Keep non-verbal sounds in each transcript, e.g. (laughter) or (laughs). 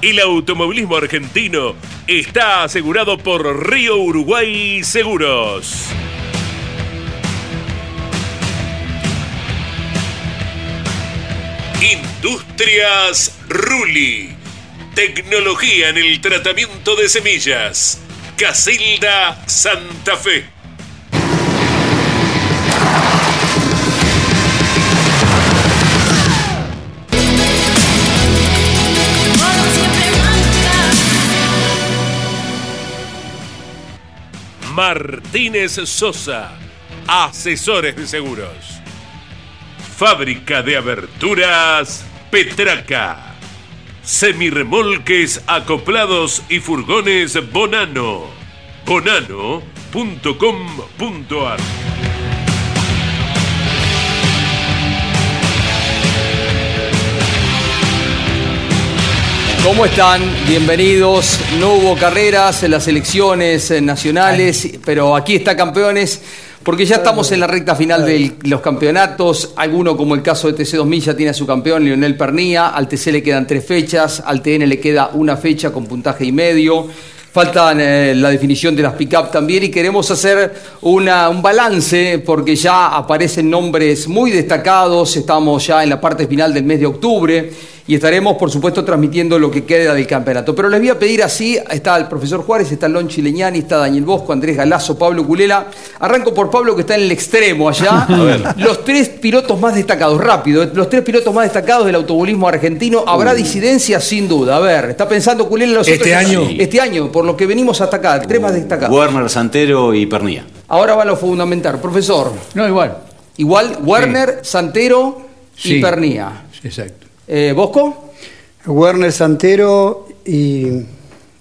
El automovilismo argentino está asegurado por Río Uruguay Seguros. Industrias Ruli. Tecnología en el tratamiento de semillas. Casilda Santa Fe. Martínez Sosa, asesores de seguros. Fábrica de aberturas Petraca. Semirremolques acoplados y furgones Bonano. Bonano.com.ar ¿Cómo están? Bienvenidos. No hubo carreras en las elecciones eh, nacionales, pero aquí está campeones. Porque ya estamos en la recta final de los campeonatos. Alguno, como el caso de TC2000, ya tiene a su campeón, Lionel Pernía. Al TC le quedan tres fechas. Al TN le queda una fecha con puntaje y medio. Faltan eh, la definición de las pick-up también y queremos hacer una- un balance porque ya aparecen nombres muy destacados. Estamos ya en la parte final del mes de octubre y estaremos, por supuesto, transmitiendo lo que queda del campeonato. Pero les voy a pedir así: está el profesor Juárez, está Lonchi Leñani, está Daniel Bosco, Andrés Galazo, Pablo Culela. Arranco por Pablo, que está en el extremo allá. (laughs) Los tres pilotos más destacados, rápido, eh, los tres pilotos más destacados del automovilismo argentino. Habrá disidencias sin duda. A ver, está pensando Culela en los ¿Este otros- año? Este año, por lo que venimos hasta acá, tres más destacados. Werner, Santero y Pernía. Ahora va lo fundamental. Profesor, No, igual. igual Werner, Santero y Sí. Pernía. Exacto. Eh, ¿Bosco? Werner Santero y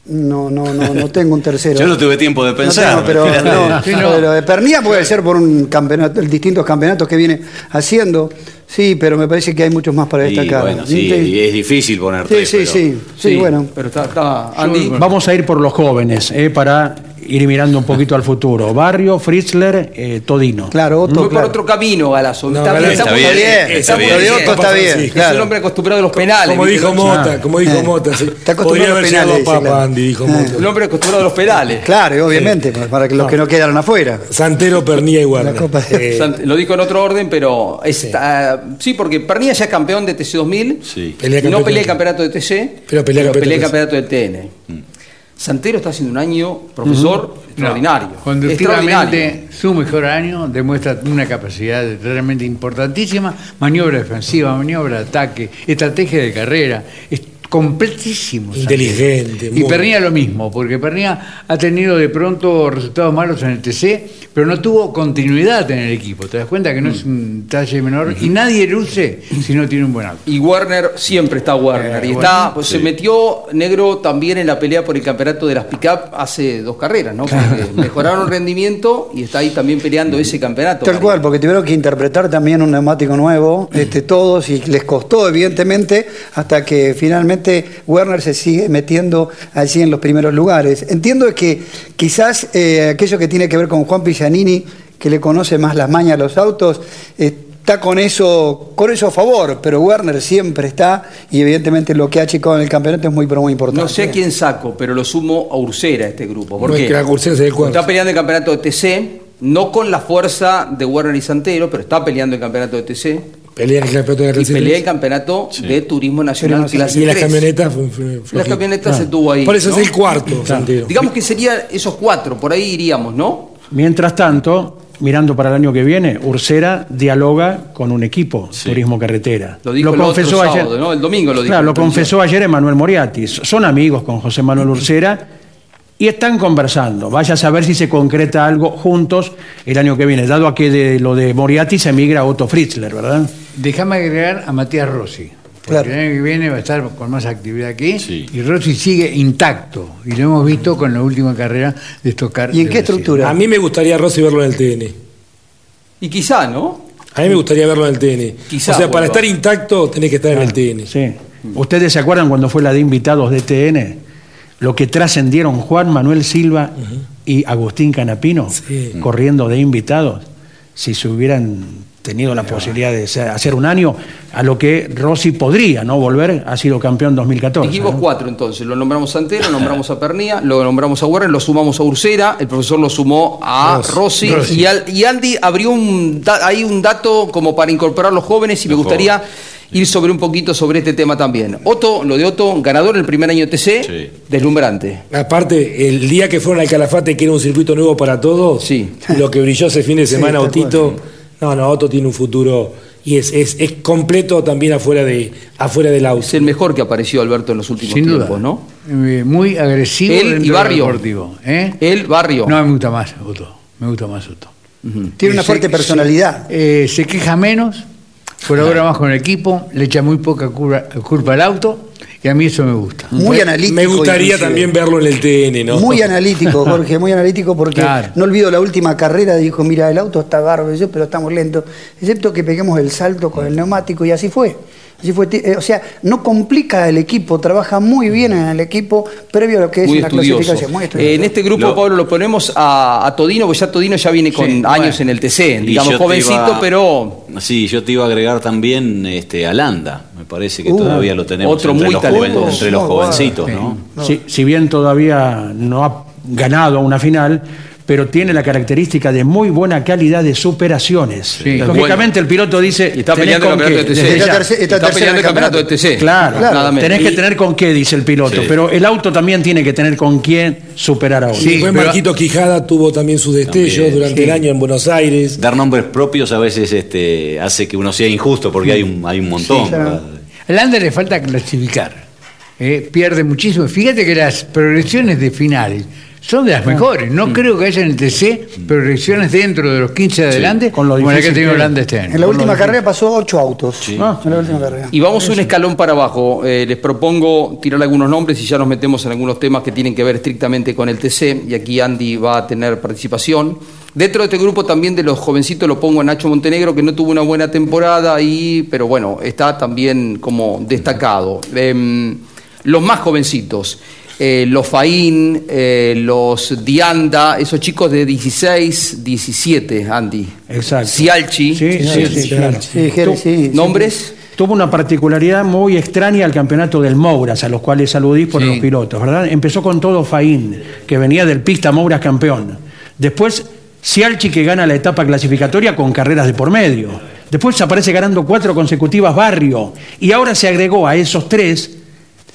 no, no, no, no tengo un tercero. (laughs) Yo no tuve tiempo de No pensar. tengo, pero, no, Sí, no. pero de Pernía puede ser por un campeonato, distintos campeonatos que viene haciendo. Sí, pero me parece que hay muchos más para Y destacar. bueno, sí, y es difícil poner sí, tres, sí, pero- sí, sí, bueno. Pero está, está Andy. Vamos a ir por los jóvenes, eh, para ir mirando un poquito al futuro. Barrio, Fritzler, eh, Todino. Claro, Otto, Fue por claro. otro camino, Galazo. No, está, Galazo está bien, bien, está lo bien. de Otto está bien, Sí. Es claro. un hombre acostumbrado a los penales. Como dijo Mota, como dijo. Mota. sí. Está acostumbrado a los penales, Papa, sí, claro. Andy, dijo. Mota. Un hombre acostumbrado a los penales. Claro, obviamente, para que los que no quedaron afuera. Santero, Pernía y de- Eh, Sant- Lo dijo en otro orden, pero está, sí, porque Pernilla ya es campeón de TC2000. Sí. Pelea no pelea el campeonato de TC, Pero pelea el campeonato del TN. Santero está haciendo un año, profesor, extraordinario. No, Extraordinario. su mejor año demuestra una capacidad realmente importantísima. Maniobra defensiva, maniobra de ataque, estrategia de carrera. Completísimo. Inteligente, Y muy- Pernía lo mismo, porque Pernía ha tenido de pronto resultados malos en el TC, pero no tuvo continuidad en el equipo. ¿Te das cuenta que no es un talle menor? Y nadie luce si no tiene un buen auto. Y Werner, siempre está Werner. Eh, y está, pues, se metió negro también en la pelea por el campeonato de las pick-up hace dos carreras, ¿no? Porque mejoraron el rendimiento y está ahí también peleando ese campeonato. Tal cual, porque tuvieron que interpretar también un neumático nuevo, este, todos, y les costó, evidentemente, hasta que finalmente Werner se sigue metiendo allí en los primeros lugares. Entiendo que quizás eh, aquello que tiene que ver con Juan Pillanini, que le conoce más las mañas a los autos, está con eso, con eso a favor, pero Werner siempre está, y evidentemente lo que ha achicado en el campeonato es muy, pero muy importante. No sé a quién saco, pero lo sumo a Ursera a este grupo. ¿Por No, es que. Está peleando el campeonato de TC, no con la fuerza de Werner y Santero, pero está peleando el campeonato de TC. Pelea el campeonato de la y clase pelea el tres. campeonato de Turismo Nacional clase Y las 3. camionetas fue, Las camionetas se tuvo ahí. Por eso ¿no? es el cuarto, Santero. Digamos que serían esos cuatro, por ahí iríamos, ¿no? Mientras tanto, mirando para el año que viene, Ursera dialoga con un equipo, Turismo Carretera. Lo dijo el otro sábado, ¿no? El domingo lo dijo. Claro, lo confesó ayer Emanuel Moriatis. Son amigos con José Manuel Ursera y están conversando. Vaya a saber si se concreta algo juntos el año que viene, dado a que de lo de Moriatis se emigra Otto Fritzler, ¿verdad? Déjame agregar a Matías Rossi. Porque Claro. el año que viene va a estar con más actividad aquí. Sí. Y Rossi sigue intacto. Y lo hemos visto con la última carrera de Stocar. ¿Y en qué estructura? A mí me gustaría, Rossi, verlo en el TN. Y quizá, ¿no? A mí me gustaría verlo en el TN. Quizá o sea, para estar intacto tenés que estar en el TN. Sí. ¿Ustedes se acuerdan cuando fue la de invitados de TN? Lo que trascendieron Juan Manuel Silva y Agustín Canapino Sí. corriendo de invitados, si se hubieran tenido la posibilidad de hacer un año, a lo que Rossi podría no volver, ha sido campeón 2014. Dijimos ¿no? cuatro entonces, lo nombramos a Antero, nombramos a Pernía, lo nombramos a Warren, lo sumamos a Ursera, el profesor lo sumó a Rossi. Rossi, Y, al- y Andy abrió un, ahí un dato como para incorporar a los jóvenes y me gustaría ir sobre un poquito sobre este tema también. Otto, lo de Otto, ganador en el primer año TC, Sí. deslumbrante. Aparte, el día que fueron al Calafate, que era un circuito nuevo para todos, Sí. lo que brilló ese fin de semana, Otito, no, no, Otto tiene un futuro y es, es, es completo también afuera, de, afuera del auto. Es el mejor que apareció Alberto en los últimos Sin duda. tiempos, ¿no? Eh, Muy agresivo. Él y Barrio. deportivo, ¿eh? El barrio. No, me gusta más Otto. Me gusta más Otto. Tiene una fuerte se- personalidad. Se, eh, se queja menos, colabora más con el equipo, le echa muy poca culpa al auto y a mí eso me gusta. Muy analítico. Me gustaría inclusive. también verlo en el TN, ¿no? Muy analítico, (laughs) Jorge, muy analítico porque Claro. no olvido la última carrera, dijo, mira, el auto está bárbaro, yo, pero estamos lentos, excepto que peguemos el salto con el neumático y así fue. Así fue, eh, o sea, no complica el equipo, trabaja muy bien en el equipo previo a lo que es muy una estudioso. clasificación. Muy estudioso. Eh, en este grupo, Lo- Pablo, lo ponemos a, a Todino, porque ya Todino ya viene con Sí, años bueno. en el TC, digamos, jovencito, iba- pero Sí, yo te iba a agregar también este, a Landa. Me parece que Uh, todavía lo tenemos otro entre, muy los, joven- talentoso. entre los jovencitos. ¿no? Si, si bien todavía no ha ganado una final, pero tiene la característica de muy buena calidad de superaciones. Sí. Lógicamente el piloto dice... y está "Tenés peleando el campeonato qué". de TC. Está peleando el campeonato de TC. Claro, Nada menos. tenés que tener con qué, dice el piloto, Sí. pero el auto también tiene que tener con quién superar a otro. Y después pero- Marquito Quijada tuvo también su destello También, durante sí. el año en Buenos Aires. Dar nombres propios a veces este, hace que uno sea injusto porque hay un, hay un montón. Sí, claro. Al Lander le falta clasificar. ¿eh? pierde muchísimo. Fíjate que las progresiones de final son de las mejores. No creo que haya en el TC progresiones dentro de los 15 de adelante con lo como la que ha tenido. Lander este año. en la última carrera pasó ocho autos. Ah, En la última carrera. Y vamos un escalón para abajo. Eh, les propongo tirar algunos nombres y ya nos metemos en algunos temas que tienen que ver estrictamente con el TC. Y aquí Andy va a tener participación. Dentro de este grupo también de los jovencitos lo pongo a Nacho Montenegro, que no tuvo una buena temporada, y, pero bueno, está también como destacado. Em, los más jovencitos. Eh, los Faín, eh, los Dianda, esos chicos de 16, 17, Andy. Exacto. Cialchi. Sí, sí, sí, claro. Sí, Jerez, sí, sí. ¿Nombres? Tuvo una particularidad muy extraña al campeonato del Mouras, a los cuales saludís por Sí. los pilotos, ¿verdad? Empezó con todo Faín, que venía del pista Mouras campeón. Después, Cialchi, que gana la etapa clasificatoria con carreras de por medio. Después aparece ganando cuatro consecutivas Barrio. Y ahora se agregó a esos tres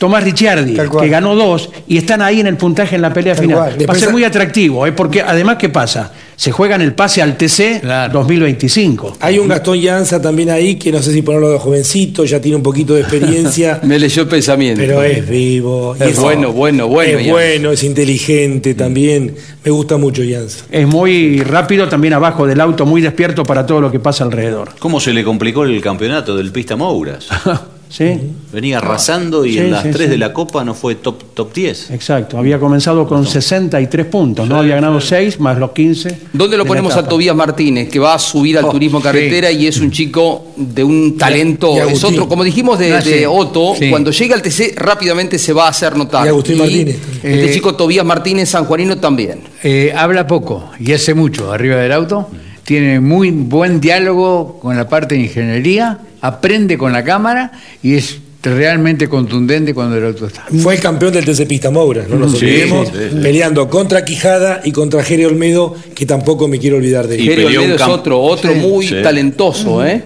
Tomás Ricciardi, que ganó dos y están ahí en el puntaje en la pelea Tal final. cual. Va a ser muy atractivo, ¿eh? porque además, ¿qué pasa? Se juega en el pase al TC Claro. 2025. Hay un Gastón Llanza también ahí que no sé si ponerlo de jovencito, ya tiene un poquito de experiencia, (laughs) Me leyó el pensamiento. pero es vivo. y Es bueno, bueno, bueno, Es Llanza. bueno, es inteligente también. Me gusta mucho Llanza. Es muy rápido, también abajo del auto, muy despierto para todo lo que pasa alrededor. ¿Cómo se le complicó el campeonato del Pista Mouras? (laughs) ¿Sí? Venía arrasando y Sí, en las sí, tres sí. de la Copa no fue top, top 10. Exacto. Había comenzado con 63 puntos, ¿no? Había ganado 6 más los 15. ¿Dónde lo ponemos a. Tobías Martínez, que va a subir al Oh, turismo sí. carretera y es un chico de un talento, es otro, como dijimos de, Ah, de Otto, Sí. cuando llega al TC rápidamente se va a hacer notar. Y Agustín Martínez. Este Eh, chico Tobías Martínez Sanjuanino también. Eh, habla poco y hace mucho arriba del auto. Tiene muy buen diálogo con la parte de ingeniería, aprende con la cámara y es realmente contundente cuando el auto está. Fue el campeón del TC Pista Moura, no nos Sí, olvidemos, sí, sí. peleando contra Quijada y contra Jere Olmedo, que tampoco me quiero olvidar de él. Y Jerio peleó Olmedo un es otro, otro muy Sí. talentoso, ¿eh?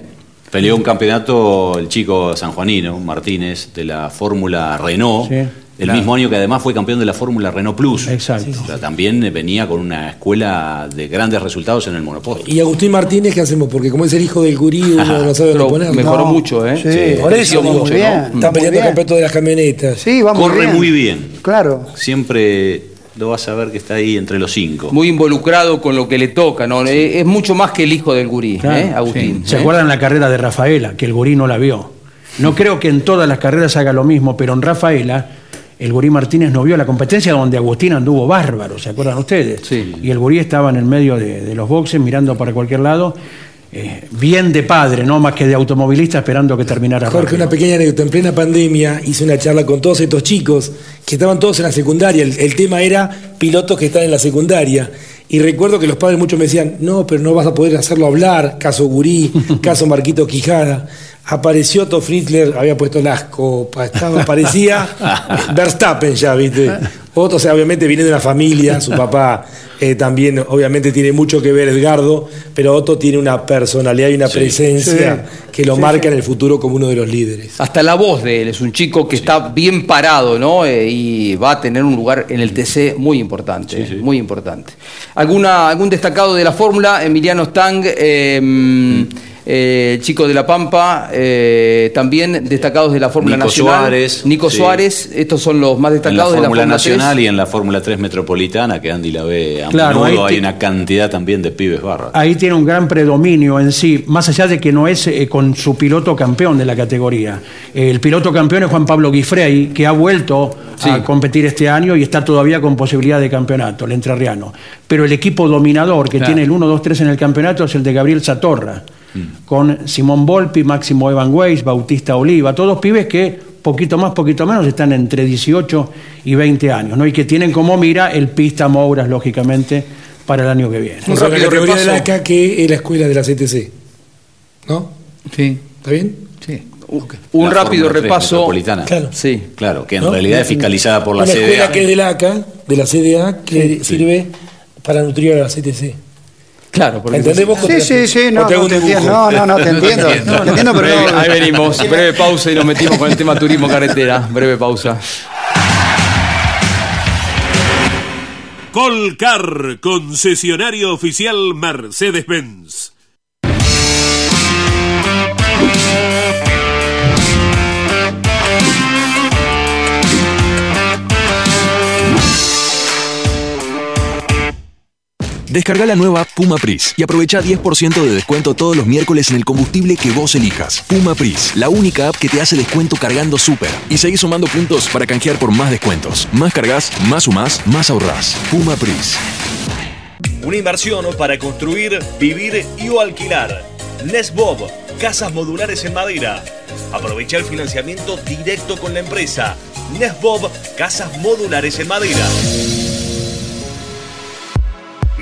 Peleó un campeonato el chico sanjuanino, Martínez, de la Fórmula Renault. Sí. El mismo año que además fue campeón de la Fórmula Renault Plus. Exacto. O sea, también venía con una escuela de grandes resultados en el monoposto. Y Agustín Martínez, ¿qué hacemos? Porque como es el hijo del gurí, uno no sabe dónde ponerlo. mejoró No. mucho, ¿eh? Sí, Por eso, muy mucho, bien, ¿no? está peleando el campeonato de las camionetas. Sí, va Corre bien. muy bien. Claro. Siempre lo vas a ver que está ahí entre los cinco. Muy involucrado con lo que le toca, ¿no? Eh, Es mucho más que el hijo del gurí, Claro, ¿eh? Agustín. ¿Se ¿eh? acuerdan la carrera de Rafaela, que el gurí no la vio? No creo que en todas las carreras haga lo mismo, pero en Rafaela el gurí Martínez no vio la competencia donde Agustín anduvo bárbaro, ¿se acuerdan ustedes? Sí. Y el gurí estaba en el medio de, de los boxes mirando para cualquier lado, eh, bien de padre, no más que de automovilista esperando que terminara Jorge, rápido. una pequeña anécdota. En plena pandemia hice una charla con todos estos chicos que estaban todos en la secundaria. El, el tema era pilotos que están en la secundaria. Y recuerdo que los padres muchos me decían, no, pero no vas a poder hacerlo hablar, caso Gurí, (laughs) caso Marquito Quijada. Apareció Otto Fritzler, había puesto las copas, estaba, parecía (laughs) Verstappen ya, ¿viste? Otto, o sea, obviamente viene de una familia, su papá eh, también, obviamente, tiene mucho que ver, Edgardo, pero Otto tiene una personalidad y una presencia que lo marca en el futuro como uno de los líderes. Hasta la voz de él, es un chico que está bien parado, ¿no? Eh, y va a tener un lugar en el TC muy importante, muy importante. ¿Alguna, ¿Algún destacado de la fórmula? Emiliano Stang, eh, eh, chico de La Pampa, eh, también destacados de la Fórmula Nico Nacional. Suárez, Nico sí. Suárez, estos son los más destacados de la Fórmula Fórmula Nacional 3. y en la Fórmula 3 Metropolitana, que Andy la ve a Claro, menudo, hay una cantidad también de pibes barras. Ahí tiene un gran predominio en sí, más allá de que no es eh, con su piloto campeón de la categoría. El piloto campeón es Juan Pablo Guifrey, que ha vuelto a competir este año y está todavía con posibilidad de campeonato, el entrerriano. Pero el equipo dominador que Claro. tiene el 1, 2, 3 en el campeonato es el de Gabriel Satorra, con Simón Volpi, Máximo Evan Weiss, Bautista Oliva, todos pibes que poquito más, poquito menos están entre 18 y 20 años, ¿no? y que tienen como mira el pista Mouras, lógicamente, para el año que viene. Un O sea, la rápido categoría de la que es la escuela de la CTC. ¿No? Sí, ¿Está bien? sí. Un La rápido Fórmula 3 repaso. Metropolitana. Claro. Sí. Claro, que en ¿No? realidad es fiscalizada por la escuela CDA. que es de la ACA, de la CDA, que sirve para nutrir a la CTC. Claro, porque ¿Entendés vos? Sí, sí, sí, no, ¿O te hago no te entiendo. No, no, no, te entiendo. Te entiendo, pero Breve, (laughs) no. ahí venimos, breve pausa y nos metimos con el tema turismo carretera. Breve pausa. Colcar, concesionario oficial Mercedes-Benz. Descarga la nueva Puma Pris y aprovecha 10% de descuento todos los miércoles en el combustible que vos elijas. Puma Pris, la única app que te hace descuento cargando súper. Y seguís sumando puntos para canjear por más descuentos. Más cargas, más sumás, más ahorrás. Puma Pris. Una inversión para construir, vivir y o alquilar. Nesbob, casas modulares en madera. Aprovecha el financiamiento directo con la empresa. Nesbob, casas modulares en madera.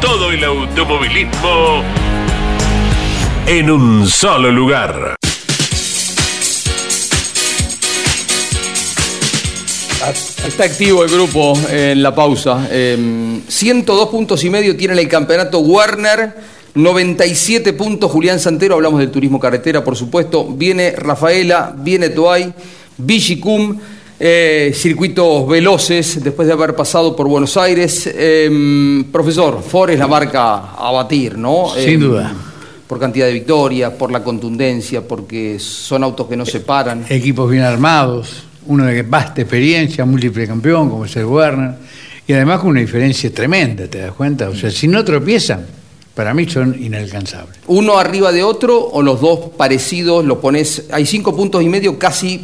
todo el automovilismo en un solo lugar. Está activo el grupo en la pausa. 102 puntos y medio tiene el campeonato Werner. 97 puntos Julián Santero, hablamos del turismo carretera, por supuesto. Viene Rafaela, viene Toay, Vigicum. Eh, circuitos veloces después de haber pasado por Buenos Aires. Em, profesor, Ford es la marca a batir, ¿no? Sin Em, duda. Por cantidad de victorias, por la contundencia, porque son autos que no se paran. Equipos bien armados, uno de vasta experiencia, múltiple campeón, como es el Werner, y además con una diferencia tremenda, ¿te das cuenta? O sea, si no tropiezan, para mí son inalcanzables. Uno arriba de otro o los dos parecidos, lo pones. Hay cinco puntos y medio, casi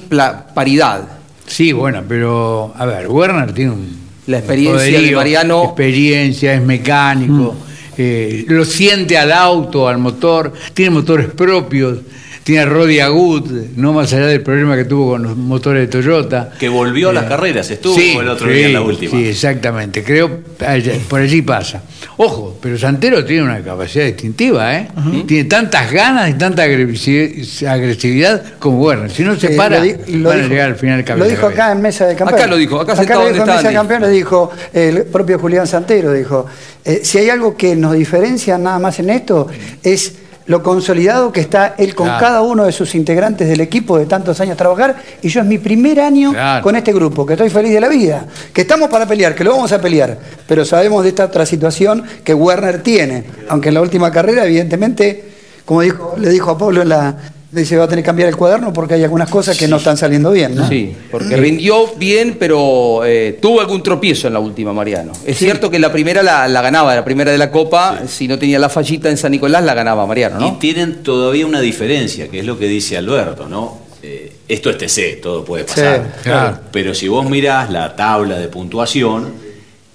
paridad. Sí, bueno, pero a ver, Werner tiene un La experiencia de Mariano. Mm. experiencia, es mecánico, eh, lo siente al auto, al motor, tiene motores propios, tiene Roddy Agut, no más allá del problema que tuvo con los motores de Toyota. Que volvió a las Eh, carreras, estuvo sí, el otro sí, día en la última. Sí, exactamente. Creo allá- por allí pasa. Ojo, pero Santero tiene una capacidad distintiva, ¿eh? Tiene tantas ganas y tanta agresivi- agresividad como Werner. Si no se Eh, para, lo van a llegar al final del Lo dijo a acá en Mesa de Campeones. Acá lo dijo, acá sentado lo dijo en Mesa de. Campeones, dijo el propio Julián Santero, dijo, eh, si hay algo que nos diferencia nada más en esto, es lo consolidado que está él con Claro. cada uno de sus integrantes del equipo de tantos años trabajar, y yo es mi primer año Claro. con este grupo, que estoy feliz de la vida, que estamos para pelear, que lo vamos a pelear, pero sabemos de esta otra situación que Werner tiene, aunque en la última carrera, evidentemente, como dijo, le dijo a Pablo en la... Dice, va a tener que cambiar el cuaderno porque hay algunas cosas que no están saliendo bien, ¿no? Sí, porque rindió bien, pero eh, tuvo algún tropiezo en la última, Mariano. Es cierto que la primera la, la ganaba, la primera de la Copa, si no tenía la fallita en San Nicolás, la ganaba Mariano, Y ¿no? tienen todavía una diferencia, que es lo que dice Alberto, ¿no? Eh, esto es TC, todo puede pasar. Sí, claro. Pero si vos mirás la tabla de puntuación,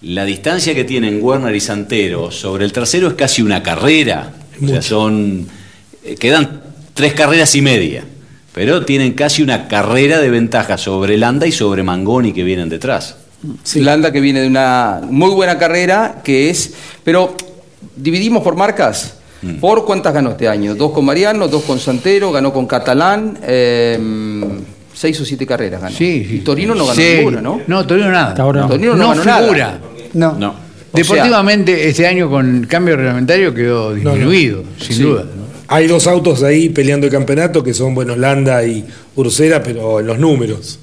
la distancia que tienen Werner y Santero sobre el tercero es casi una carrera. O sea, son. eh, quedan tres carreras y media. Pero tienen casi una carrera de ventaja sobre Landa y sobre Mangoni que vienen detrás. Landa que viene de una muy buena carrera, que es... Pero, ¿dividimos por marcas? Mm. ¿Por cuántas ganó este año? Dos con Mariano, dos con Santero, ganó con Catalán, eh, seis o siete carreras ganó. Sí, sí. Y Torino no ganó Sí. ninguna, ¿no? No, Torino nada. Hasta ahora no. Torino no, ganó nada. figura. No. No. O Deportivamente, este año con cambio reglamentario quedó disminuido, sin Sí. duda. Hay dos autos ahí peleando el campeonato que son, bueno, Landa y Ursera, pero en los números.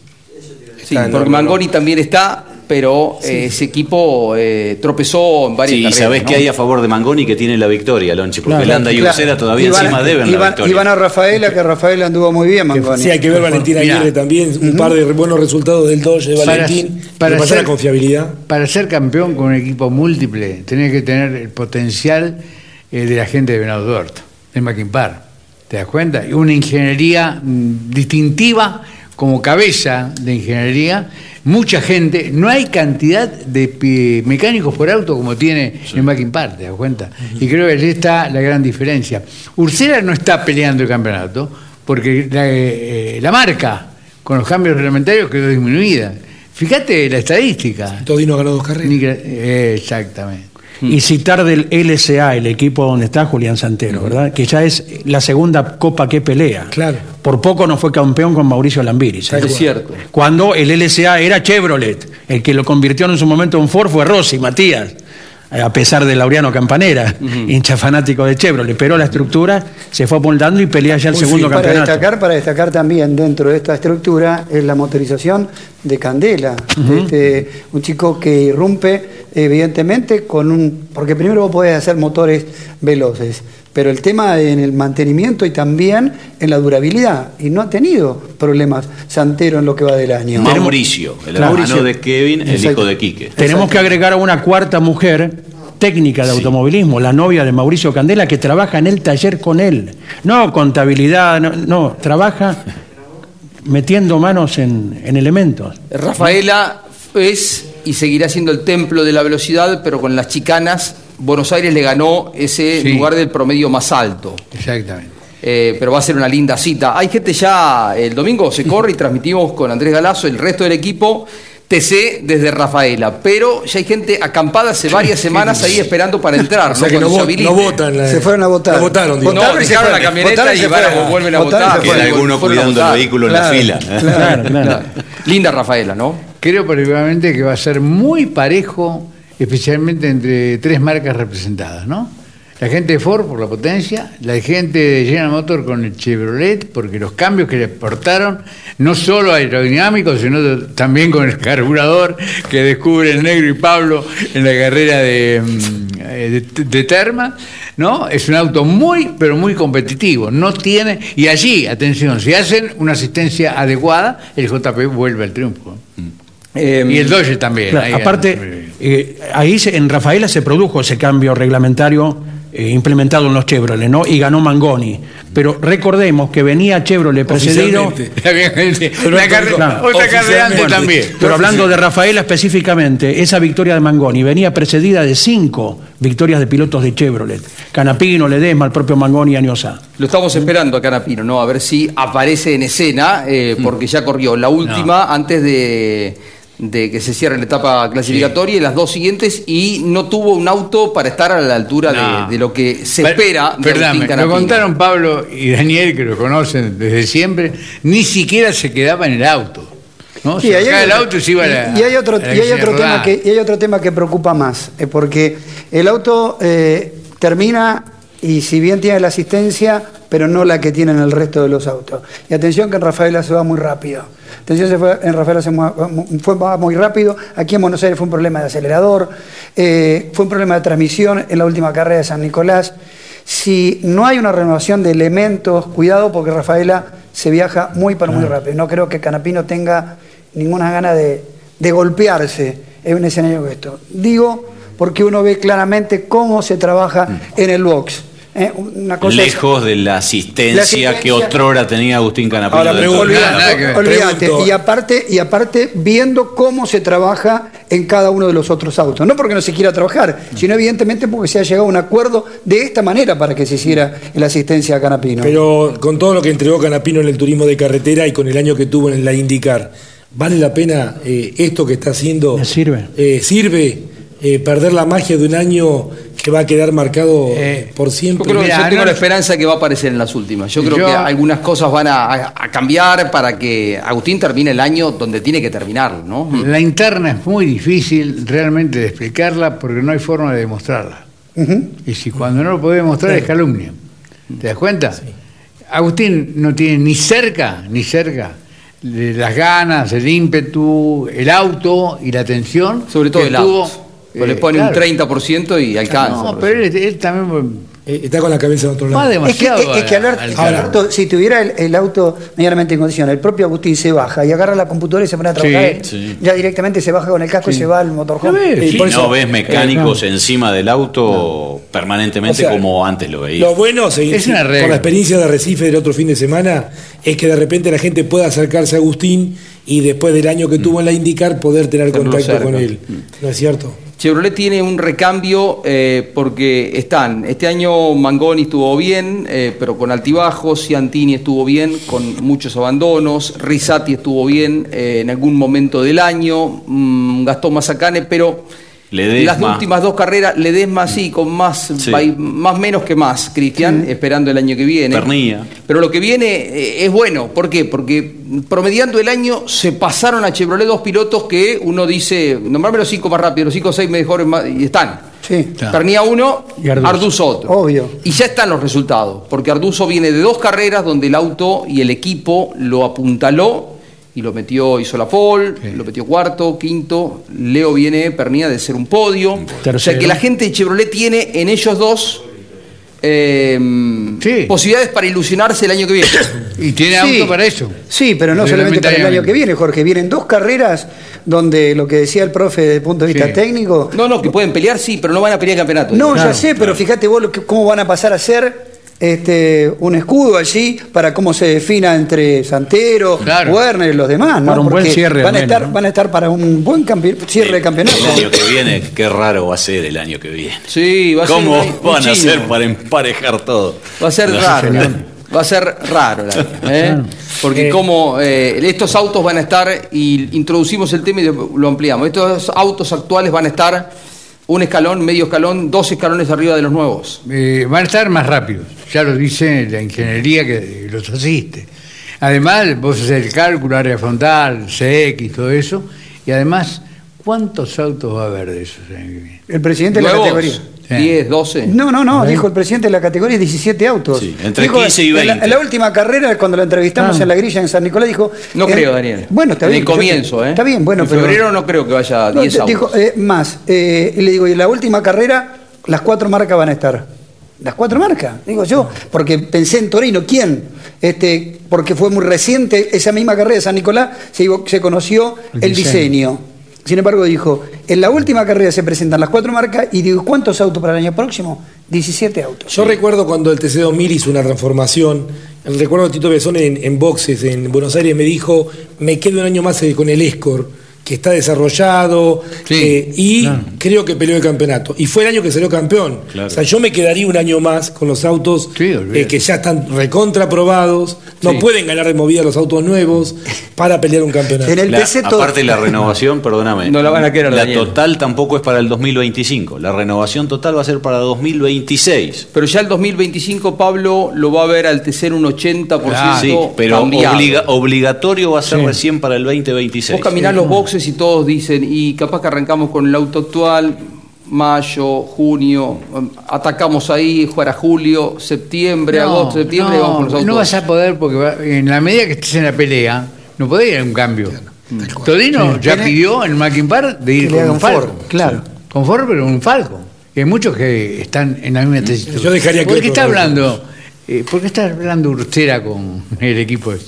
Sí, porque Mangoni también está, pero eh, ese equipo eh, tropezó en varias Sí, y sabés ¿no? que hay a favor de Mangoni que tiene la victoria, Lonche, porque Claro, Landa y claro. Ursera todavía Iban- encima deben la victoria. Iban a Rafaela, que Rafaela anduvo muy bien, Mangoni. Sí, hay que ver Valentín. Aguirre también, un par de buenos resultados del Dodge de Valentín. para Para, pasar ser- la confiabilidad. Para ser campeón con un equipo múltiple, tenés que tener el potencial eh, de la gente de Venado Duerto, de Maquimpar. ¿Te das cuenta? Y una ingeniería mm, distintiva como cabeza de ingeniería. Mucha gente, no hay cantidad de mecánicos por auto como tiene en Maquimpar, ¿te das cuenta? Y creo que allí está la gran diferencia. Ursera no está peleando el campeonato porque la, eh, la marca con los cambios reglamentarios quedó disminuida. Fíjate la estadística. Todino ganó dos carreras. Ni eh, exactamente. Y citar del LSA, el equipo donde está Julián Santero, ¿verdad? Que ya es la segunda copa que pelea. Claro. Por poco no fue campeón con Mauricio Lambiris. ¿eh? Es cierto. Cuando el LSA era Chevrolet, el que lo convirtió en su momento en Ford fue Rossi, Matías, a pesar de Laureano Campanera, hincha fanático de Chevrolet, pero la estructura se fue amoldando y pelea ya el Uy, segundo sí, para campeonato. destacar, para destacar también dentro de esta estructura es la motorización de Candela. Este, un chico que irrumpe evidentemente con un... Porque primero vos podés hacer motores veloces, pero el tema en el mantenimiento y también en la durabilidad. Y no ha tenido problemas Santero en lo que va del año. Mauricio, el Claro. hermano de Kevin, el Exacto. hijo de Quique. Tenemos que agregar a una cuarta mujer técnica de automovilismo, la novia de Mauricio Candela, que trabaja en el taller con él. No contabilidad, no, no, trabaja metiendo manos en, en elementos. Rafaela es y seguirá siendo el templo de la velocidad, pero con las chicanas, Buenos Aires le ganó ese Sí. lugar del promedio más alto. Exactamente. Eh, pero va a ser una linda cita. Hay gente ya, el domingo se corre y transmitimos con Andrés Galazo, el resto del equipo, TC desde Rafaela. Pero ya hay gente acampada hace varias semanas ahí esperando para entrar. (laughs) O sea que Cuando no se no votan la- Se fueron a votar. No votaron, digo. No, Votaron y se la camioneta Votaron y y se van a- vuelven a votar. Queda alguno cuidando el vehículo en la fila. ¿eh? Claro, (laughs) claro. Linda Rafaela, ¿no? Creo particularmente que va a ser muy parejo, especialmente entre tres marcas representadas, ¿no? La gente de Ford por la potencia, la gente de General Motor con el Chevrolet, porque los cambios que le aportaron, no solo aerodinámicos, sino también con el carburador que descubre el negro y Pablo en la carrera de, mm, eh, de, de Terma, ¿no? Es un auto muy, pero muy competitivo. No tiene, y allí, atención, si hacen una asistencia adecuada, el JP vuelve al triunfo. Eh, Y el Dodge también. Claro, aparte. Eh, ahí se- en Rafaela se produjo ese cambio reglamentario eh, implementado en los Chevrolet, ¿no? Y ganó Mangoni. Pero recordemos que venía Chevrolet precedido. (laughs) Carre- Claro. otra carreante Bueno, también. Pero hablando de Rafaela específicamente, esa victoria de Mangoni venía precedida de cinco victorias de pilotos de Chevrolet. Canapino, Ledesma, el propio Mangoni y Añosa. Lo estamos esperando a Canapino, ¿no? A ver si aparece en escena, eh, porque ya corrió la última antes de, de que se cierre la etapa clasificatoria y las dos siguientes y no tuvo un auto para estar a la altura de- No. de, lo que se Per- espera de Perdóname, Agustín lo contaron Pablo y Daniel, que lo conocen desde siempre, ni siquiera se quedaba en el auto. ¿no? Sí, se hay el auto y se iba a la. y hay otro, a la y hay que otro se tema que y hay otro tema que preocupa más, eh, porque el auto eh, termina y si bien tiene la asistencia, pero no la que tienen el resto de los autos. Y atención que en Rafaela se va muy rápido. Atención, se fue, en Rafaela se fue, va muy rápido. Aquí en Buenos Aires fue un problema de acelerador, eh, fue un problema de transmisión en la última carrera de San Nicolás. Si no hay una renovación de elementos, cuidado porque Rafaela se viaja muy pero muy rápido. No creo que Canapino tenga ninguna gana de, de golpearse en un escenario como esto. Digo porque uno ve claramente cómo se trabaja en el box. ¿eh? Una cosa es- Lejos de la asistencia, La asistencia- que otrora tenía Agustín Canapino. Ahora pregunto, y aparte, y aparte viendo cómo se trabaja en cada uno de los otros autos. No porque no se quiera trabajar, sino evidentemente porque se ha llegado a un acuerdo de esta manera para que se hiciera la asistencia a Canapino. Pero con todo lo que entregó Canapino en el turismo de carretera y con el año que tuvo en la IndyCar, ¿vale la pena eh, esto que está haciendo? Me sirve. Eh, ¿Sirve eh, perder la magia de un año que va a quedar marcado por Yo, siempre? creo, Mira, yo tengo no- la esperanza que va a aparecer en las últimas. Yo creo Yo- que algunas cosas van a, a- a cambiar para que Agustín termine el año donde tiene que terminar, ¿no? La interna es muy difícil realmente de explicarla porque no hay forma de demostrarla. Y si cuando no lo puede demostrar es calumnia. ¿Te das cuenta? Agustín no tiene ni cerca, ni cerca de las ganas, el ímpetu, el auto y la atención. Sobre todo que el tuvo, auto. Pues eh, le pone claro. un 30% y alcanza. No, pero él, él también Eh, está con la cabeza en otro va lado. Es que, demasiado. es que al Ahora, Alberto, si tuviera el, el auto medianamente en condición, el propio Agustín se baja y agarra la computadora y se pone a trabajar, Sí, sí. ya directamente se baja con el casco y se va al motorhome. Por Y eso- no ves mecánicos Eh, encima del auto permanentemente O sea, como antes lo veías. Lo bueno, seguir- Es una con regla. la experiencia de Recife del otro fin de semana, es que de repente la gente pueda acercarse a Agustín y después del año que tuvo en la IndyCar poder tener contacto cerca. con él. ¿No es cierto? Chevrolet tiene un recambio eh, porque están, este año Mangoni estuvo bien, eh, pero con altibajos, Ciantini estuvo bien, con muchos abandonos, Risati estuvo bien eh, en algún momento del año, mm, Gastón Mazacane, pero Ledesma. las últimas dos carreras, Ledesma sí, con más, Sí. más menos que más, Cristian, esperando el año que viene. Pernilla. Pero lo que viene eh, es bueno, ¿por qué? Porque promediando el año se pasaron a Chevrolet dos pilotos que uno dice, nombrame los cinco más rápidos, los cinco o seis mejores más, y están. Sí, Pernilla uno, Y Arduz. Arduz otro. obvio. Y ya están los resultados, porque Arduzo viene de dos carreras donde el auto y el equipo lo apuntaló y lo metió, hizo la pole, lo metió cuarto, quinto. Leo viene, Pernilla, de ser un podio. O sea que la gente de Chevrolet tiene en ellos dos eh, posibilidades para ilusionarse el año que viene. (coughs) Y tiene Sí. auto para eso. Sí, pero no solamente para el año que viene, Jorge. Vienen dos carreras donde lo que decía el profe desde el punto de vista Sí. técnico. No, no, que pueden pelear, sí, pero no van a pelear campeonato. No, Claro. ya sé, pero fíjate vos lo que- cómo van a pasar a ser este, un escudo allí para cómo se defina entre Santero, Werner y los demás. ¿no? Para un buen Porque cierre, Van a, menos, estar, ¿no? van a estar para un buen cierre de campeonato. El año que viene, qué raro va a ser el año que viene. Sí, va a ser ¿Cómo van a hacer para emparejar todo? Va a ser No, raro. Va a ser raro ¿eh? Porque Eh. como eh, estos autos van a estar, y introducimos el tema y lo ampliamos, estos autos actuales van a estar un escalón, medio escalón, dos escalones arriba de los nuevos. Eh, van a estar más rápidos, ya lo dice la ingeniería que los asiste. Además, vos haces el cálculo, área frontal, CX, todo eso, y además, ¿cuántos autos va a haber de esos? el presidente de la categoría. 10, 12. No, no, no, dijo el presidente de la categoría 17 autos. entre Dijo, 15 y en la- 20. En la, última carrera, cuando lo entrevistamos Ah. en la grilla en San Nicolás, dijo. No eh, creo, Daniel. Bueno, está En bien. el comienzo, ¿eh? Está bien, bueno, En pero. febrero no creo que vaya No, 10 te- autos. dijo, eh, más. eh, y le digo, y en la última carrera, las cuatro marcas van a estar. Las cuatro marcas, digo yo, porque pensé en Torino, ¿quién? Este, porque fue muy reciente, esa misma carrera de San Nicolás se, conoció El el, diseño. diseño. Sin embargo, dijo, en la última carrera se presentan las cuatro marcas y digo, ¿cuántos autos para el año próximo? 17 autos. Yo recuerdo cuando el TC2000 hizo una transformación, recuerdo a Tito Besón en, en boxes en Buenos Aires me dijo, me quedo un año más eh, con el Escort, que está desarrollado eh, y creo que peleó el campeonato. Y fue el año que salió campeón. Claro. O sea, yo me quedaría un año más con los autos eh, que ya están recontraprobados, no Sí. pueden ganar de movida los autos nuevos para pelear un campeonato. La- aparte la renovación, perdóname. No la van a querer, La Daniel. total tampoco es para el 2025. La renovación total va a ser para 2026. Pero ya el 2025, Pablo, lo va a ver al TC en un 80% sí, pero obliga- obligatorio va a ser Sí. recién para el 2026. Vos caminás los boxes y todos dicen, y capaz que arrancamos con el auto actual, mayo, junio, atacamos ahí, para julio, septiembre, No, agosto, septiembre, y vamos con los no, autos. no vas a poder porque va- en la medida que estés en la pelea, no podés ir a un cambio. Todino Sí. ya pidió en Mackin Park de ir con un Falcon. Claro. Con Ford, pero un Falcon. Y hay muchos que están en la misma tesitura. Yo dejaría que ¿Por qué está hablando? eh, ¿Por qué está hablando Urstera con el equipo ese?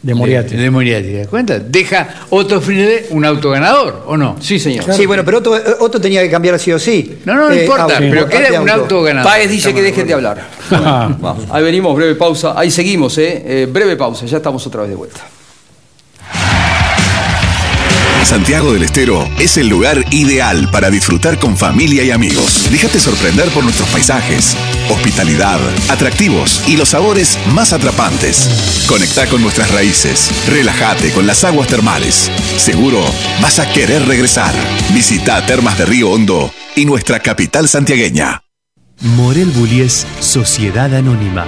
De Moriarty. De, de Moriarty, ¿te das cuenta? Deja Otto Friede un auto ganador, ¿o no? Sí, señor. Sí, bueno, pero Otto, Otto tenía que cambiar sí o sí. No, no, no Eh, importa, auto, pero que era aparte un auto ganador. Páez dice que dejen de hablar. Vamos, (laughs) ahí venimos, breve pausa. Ahí seguimos, ¿eh? Eh, Breve pausa, ya estamos otra vez de vuelta. Santiago del Estero es el lugar ideal para disfrutar con familia y amigos. Déjate sorprender por nuestros paisajes, hospitalidad, atractivos y los sabores más atrapantes. Conecta con nuestras raíces, relájate con las aguas termales. Seguro vas a querer regresar. Visita Termas de Río Hondo y nuestra capital santiagueña. Morel Bullies Sociedad Anónima,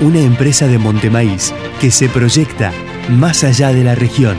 una empresa de Montemaíz que se proyecta más allá de la región,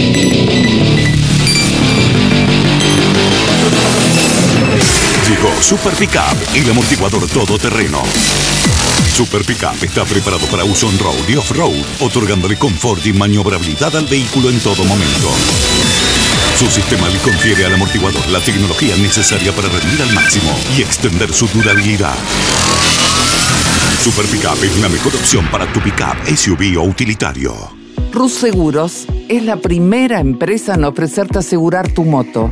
Super Pickup, el amortiguador todoterreno. Super Pickup está preparado para uso on-road y off-road, otorgándole confort y maniobrabilidad al vehículo en todo momento. Su sistema le confiere al amortiguador la tecnología necesaria para rendir al máximo y extender su durabilidad. Super Pickup es la mejor opción para tu pickup, SUV o utilitario. Rus Seguros es la primera empresa en ofrecerte asegurar tu moto.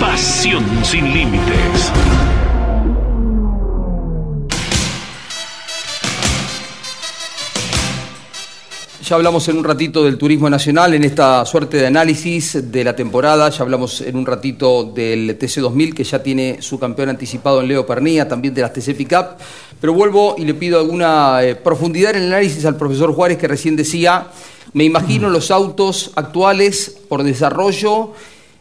Pasión sin límites. Ya hablamos en un ratito del turismo nacional en esta suerte de análisis de la temporada. Ya hablamos en un ratito del TC2000 que ya tiene su campeón anticipado en Leo Pernía, también de las TC Pickup. Pero vuelvo y le pido alguna eh, profundidad en el análisis al profesor Juárez que recién decía, me imagino los autos actuales por desarrollo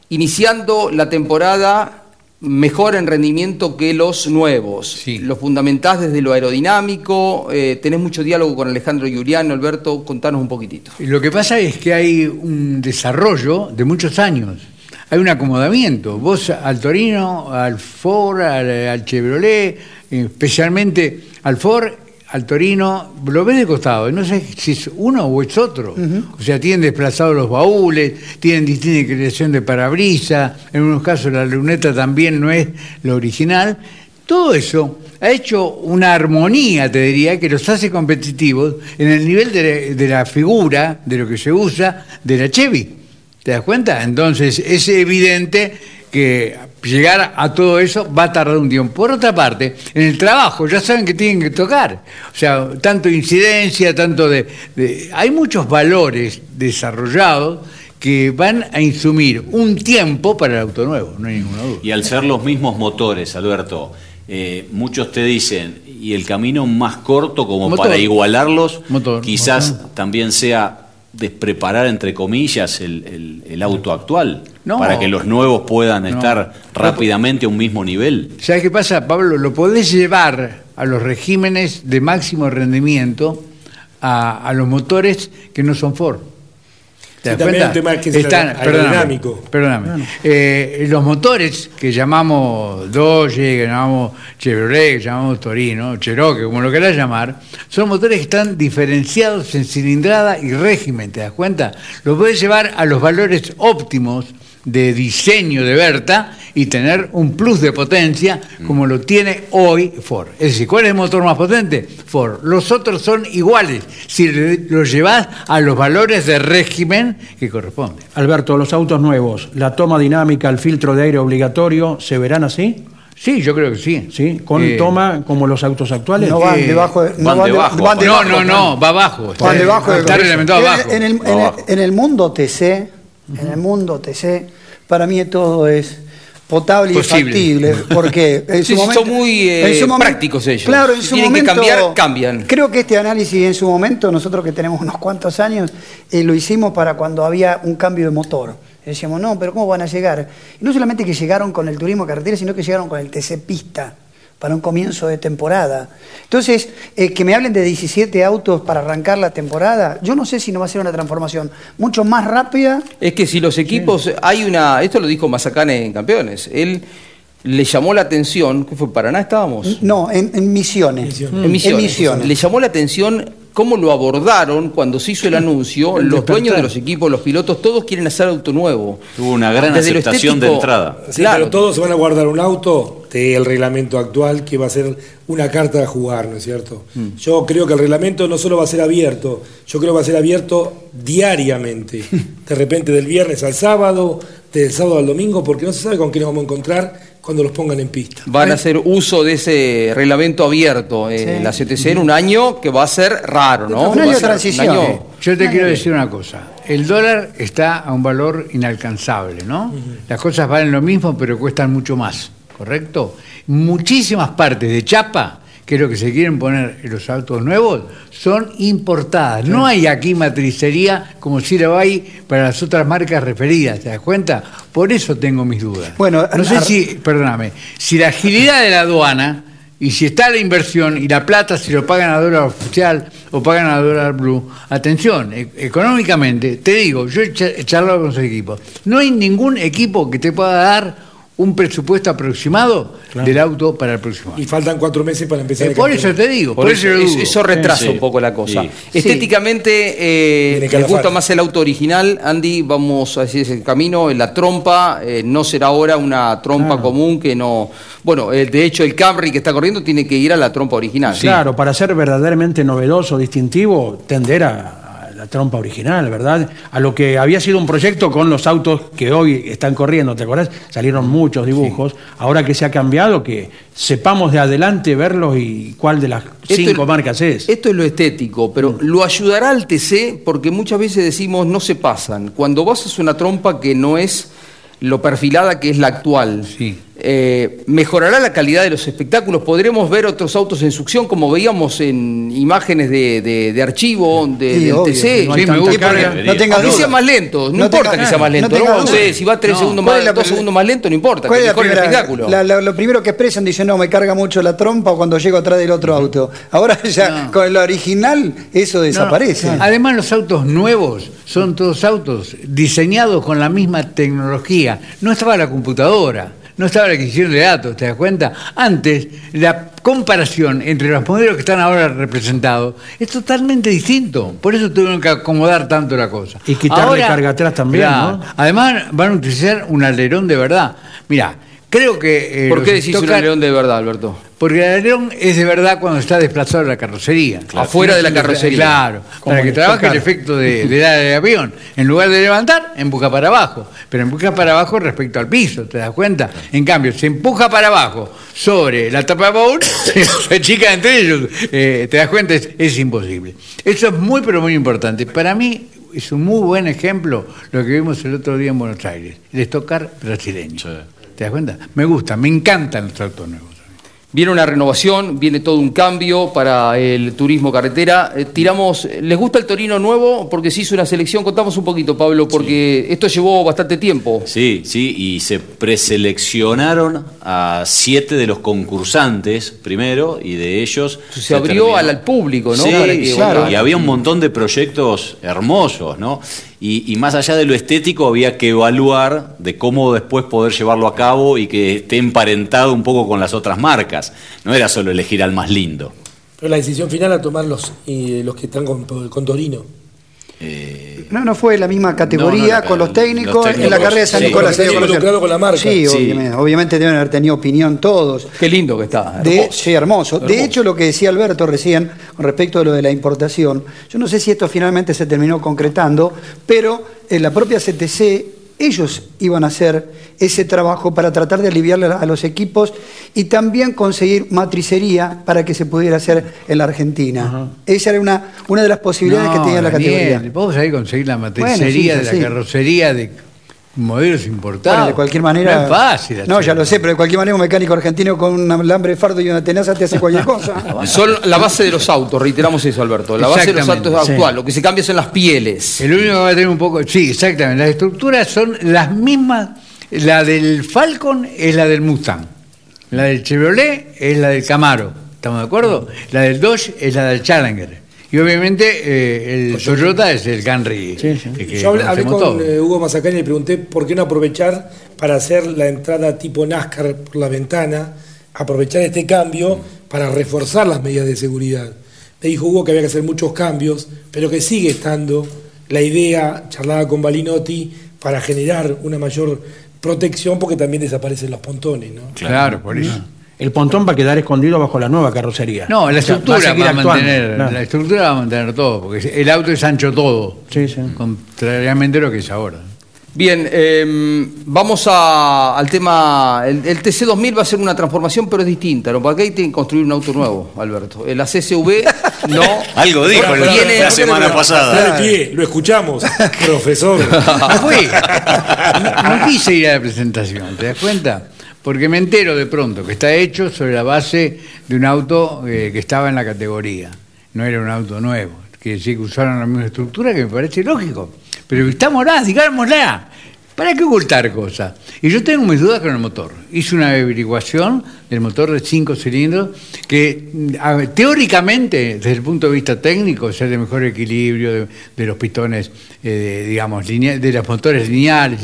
iniciando la temporada mejor en rendimiento que los nuevos. Los fundamentás desde lo aerodinámico, eh, tenés mucho diálogo con Alejandro Giuliano, Alberto, contanos un poquitito. Lo que pasa es que hay un desarrollo de muchos años. Hay un acomodamiento. Vos al Torino, al Ford, al, al Chevrolet, especialmente al Ford, al Torino, lo ves de costado, no sé si es uno o es otro. O sea, tienen desplazados los baúles, tienen distinta inclinación de parabrisa, en unos casos la luneta también no es lo original. Todo eso ha hecho una armonía, te diría, que los hace competitivos en el nivel de, de la figura, de lo que se usa, de la Chevy. ¿Te das cuenta? Entonces es evidente que llegar a todo eso va a tardar un tiempo. Por otra parte, en el trabajo ya saben que tienen que tocar. O sea, tanto incidencia, tanto de... de- hay muchos valores desarrollados que van a insumir un tiempo para el auto nuevo, no hay ninguna duda. Y al ser los mismos motores, Alberto, eh, muchos te dicen, y el camino más corto como Motor. para igualarlos, Motor, quizás también sea despreparar, entre comillas, el, el- el auto actual, No. para que los nuevos puedan No. estar rápidamente a un mismo nivel. ¿Sabes qué pasa, Pablo? Lo podés llevar a los regímenes de máximo rendimiento a, a los motores que no son Ford. ¿Te Sí, das también cuenta? el tema que es Están, aerodinámico. perdóname, perdóname. Eh, los motores que llamamos Dodge, que llamamos Chevrolet, que llamamos Torino, Cherokee, como lo querás llamar, son motores que están diferenciados en cilindrada y régimen, ¿te das cuenta? Los podés llevar a los valores óptimos de diseño de Berta y tener un plus de potencia como lo tiene hoy Ford. Es decir, ¿cuál es el motor más potente? Ford. Los otros son iguales si los llevas a los valores de régimen que corresponden. Alberto, los autos nuevos, la toma dinámica, el filtro de aire obligatorio, ¿se verán así? Sí, yo creo que sí. ¿Sí? ¿Con Eh, toma como los autos actuales? No van Eh, debajo de, no van van de- debajo. van no, debajo, no, no, va abajo. Van debajo de está reglamentado en, abajo. En el, en el- Abajo. en el mundo TC, en el mundo TC, para mí todo es potable Posible. y factible, porque (laughs) en Sí, su sí, momento, son muy, eh, en su momen- prácticos ellos. Claro, en Si su tienen que momento cambiar, cambian. Creo que este análisis en su momento, nosotros que tenemos unos cuantos años, eh, lo hicimos para cuando había un cambio de motor. Decíamos, no, pero ¿cómo van a llegar? Y no solamente que llegaron con el turismo carretera, sino que llegaron con el TC Pista para un comienzo de temporada. Entonces, eh, que me hablen de 17 autos para arrancar la temporada, yo no sé si no va a ser una transformación mucho más rápida. Es que si los equipos, hay una, esto lo dijo Mazacane en Campeones, él le llamó la atención, ¿qué fue? ¿Paraná estábamos? No, en, en misiones. En Misiones. Le llamó la atención cómo lo abordaron cuando se hizo el anuncio, El los despertar. dueños de los equipos, los pilotos, todos quieren hacer auto nuevo. Tuvo una gran Desde aceptación de entrada. Sí, Claro. pero todos se van a guardar un auto del reglamento actual que va a ser una carta de jugar, ¿no es cierto? Mm. Yo creo que el reglamento no solo va a ser abierto, yo creo que va a ser abierto diariamente. (laughs) De repente del viernes al sábado, del sábado al domingo, porque no se sabe con quién nos vamos a encontrar cuando los pongan en pista. Van a hacer uso de ese reglamento abierto eh, en la CTC en un año que va a ser raro, ¿no? Un año de ser transición. año- Yo te quiero decir una cosa. El dólar está a un valor inalcanzable, ¿no? Las cosas valen lo mismo, pero cuestan mucho más, ¿correcto? Muchísimas partes de chapa, que lo que se quieren poner en los autos nuevos, son importadas. No hay aquí matricería como si lo hay para las otras marcas referidas, ¿te das cuenta? Por eso tengo mis dudas. Bueno, no sé si, perdóname, si la agilidad de la aduana y si está la inversión y la plata, si lo pagan a dólar oficial o pagan a dólar blue, atención, e- económicamente, te digo, yo he cha- he charlado con esos equipos, no hay ningún equipo que te pueda dar un presupuesto aproximado del auto para el próximo año. Y faltan cuatro meses para empezar Eh, por eso te digo, Por por, eso, eso, lo eso- dudo. eso retrasa Sí. un poco la cosa. Sí. Estéticamente, eh, ¿les gusta más el auto original? Andy, vamos a decir, es el camino. La trompa eh, no será ahora una trompa común que no... Bueno, eh, de hecho, el Camry que está corriendo tiene que ir a la trompa original. Claro, para ser verdaderamente novedoso, distintivo, tender a, a la trompa original, ¿verdad? A lo que había sido un proyecto con los autos que hoy están corriendo, ¿te acordás? Salieron muchos dibujos. Ahora que se ha cambiado, que sepamos de adelante verlos y cuál de las cinco es- marcas es. Esto es lo estético, pero lo ayudará al TC porque muchas veces decimos no se pasan. Cuando vos haces una trompa que no es lo perfilada que es la actual, eh, mejorará la calidad de los espectáculos. Podremos ver otros autos en succión como veíamos en imágenes de, de- de archivo de, Sí, del obvio, TC. no Sí. No tengas duda. sea más lento, no, No importa que sea más no lento. ¿no? duda. sé, si va tres No. segundos ¿Cuál más, es la- dos segundos más lento, no importa, ¿Cuál que es la mejore el espectáculo. la- la- lo primero que expresan dicen, no, me carga mucho la trompa cuando llego atrás del otro auto. Ahora (laughs) ya con el original eso desaparece. No, Además, los autos nuevos son todos autos diseñados con la misma tecnología. No estaba la computadora, no estaba la adquisición de datos, ¿te das cuenta? Antes, la comparación entre los modelos que están ahora representados es totalmente distinto. Por eso tuvieron que acomodar tanto la cosa. Y quitarle carga atrás también, ¿no? Además, van a utilizar un alerón de verdad. Mira, creo que... eh, ¿Por qué decís un alerón de verdad, Alberto? porque el alerón es de verdad cuando está desplazado de la carrocería. Afuera de la carrocería. Claro, Como para que trabaje el efecto de, de el avión. En lugar de levantar, empuja para abajo. Pero empuja para abajo respecto al piso, ¿te das cuenta? En cambio, se empuja para abajo sobre la tapa de baúl, (laughs) se chica entre ellos. eh, ¿Te das cuenta? Es, es imposible. Eso es muy, pero muy importante. Para mí es un muy buen ejemplo lo que vimos el otro día en Buenos Aires, el estocar brasileño. ¿Te das cuenta? Me gusta, me encantan los autos nuevos. Viene una renovación, viene todo un cambio para el turismo carretera. Eh, tiramos, ¿les gusta el Torino nuevo? Porque se hizo una selección, contamos un poquito, Pablo, porque esto llevó bastante tiempo. Sí, sí, y se preseleccionaron a siete de los concursantes primero, y de ellos... Se abrió al, al público, ¿no? Sí, Para que sí, votara. y había un montón de proyectos hermosos, ¿no? Y, más allá de lo estético había que evaluar de cómo después poder llevarlo a cabo y que esté emparentado un poco con las otras marcas. No era solo elegir al más lindo. Pero la decisión final a tomar los, y los que están con, con Torino. No, no fue la misma categoría No, no, la- con los técnicos, los técnicos, en la carrera de San sí, Nicolás. se involucrado con la marca. Sí, Sí. obviamente, obviamente deben haber tenido opinión todos. Qué lindo que está. De, hermoso. sí, hermoso. De hecho, lo que decía Alberto recién con respecto a lo de la importación, yo no sé si esto finalmente se terminó concretando, pero en la propia CTC ellos iban a hacer ese trabajo para tratar de aliviarle a los equipos y también conseguir matricería para que se pudiera hacer en la Argentina. Esa era una, una de las posibilidades que tenía la Daniel, categoría. Vos ahí conseguir la Bueno, matricería sí, de la sí. carrocería de modelos importados. Bueno, de cualquier manera. No es fácil. No, ya lo sé, pero de cualquier manera un mecánico argentino con un alambre de fardo y una tenaza te hace cualquier cosa. (laughs) Son la base de los autos, reiteramos eso, Alberto. La base de los autos sí. actual. Lo que se cambia son las pieles. El único que va a tener un poco. Sí, exactamente. Las estructuras son las mismas. La del Falcon es la del Mustang. La del Chevrolet es la del Camaro. ¿Estamos de acuerdo? La del Dodge es la del Challenger. Y obviamente eh, el Toyota es el Camry. que- que Yo hablé, hablé con eh, Hugo Mazacani y le pregunté por qué no aprovechar para hacer la entrada tipo NASCAR por la ventana, aprovechar este cambio para reforzar las medidas de seguridad. Me dijo Hugo que había que hacer muchos cambios, pero que sigue estando la idea, charlada con Balinotti, para generar una mayor protección porque también desaparecen los pontones. ¿no? Claro, por eso. El pontón va a quedar escondido bajo la nueva carrocería. No, la O sea, estructura va a, mantener, claro. la estructura va a mantener todo, porque el auto es ancho todo, contrariamente a lo que es ahora. Bien, eh, vamos a- al tema. El, el TC2000 va a ser una transformación, pero es distinta. ¿no? Porque ahí tienen que construir un auto nuevo, Alberto. La CSV (laughs) no. Algo dijo no la- tiene- la semana pasada. Está de pie, lo escuchamos, profesor. (laughs) No fui. No, no quise ir a la presentación, ¿te das cuenta? Porque me entero de pronto que está hecho sobre la base de un auto eh, que estaba en la categoría. No era un auto nuevo. Quiere decir que usaron la misma estructura que me parece lógico. Pero estámosla, digámosla. ¿Para qué ocultar cosas? Y yo tengo mis dudas con el motor. Hice una averiguación del motor de cinco cilindros que mm, teóricamente, desde el punto de vista técnico, es el de mejor equilibrio de, los pistones, eh, digamos, linea- de los motores lineales,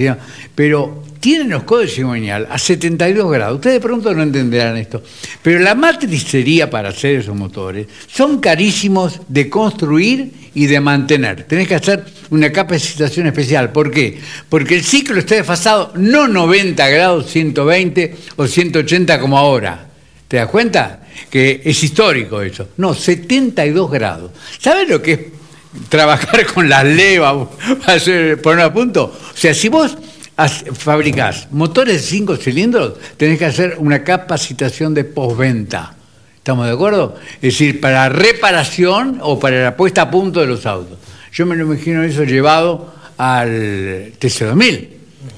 pero tienen los codos de a 72 grados. Ustedes de pronto no entenderán esto. Pero la matricería para hacer esos motores son carísimos de construir y de mantener. Tenés que hacer una capacitación especial. ¿Por qué? Porque el ciclo está desfasado no 90 grados, 120 o 180 como ahora. ¿Te das cuenta? Que es histórico eso. No, 72 grados. ¿Sabes lo que es trabajar con las levas (laughs) para poner a punto? O sea, si vos fabricás motores de 5 cilindros, tenés que hacer una capacitación de postventa. ¿Estamos de acuerdo? Es decir, para reparación o para la puesta a punto de los autos. Yo me lo imagino eso llevado al TC2000.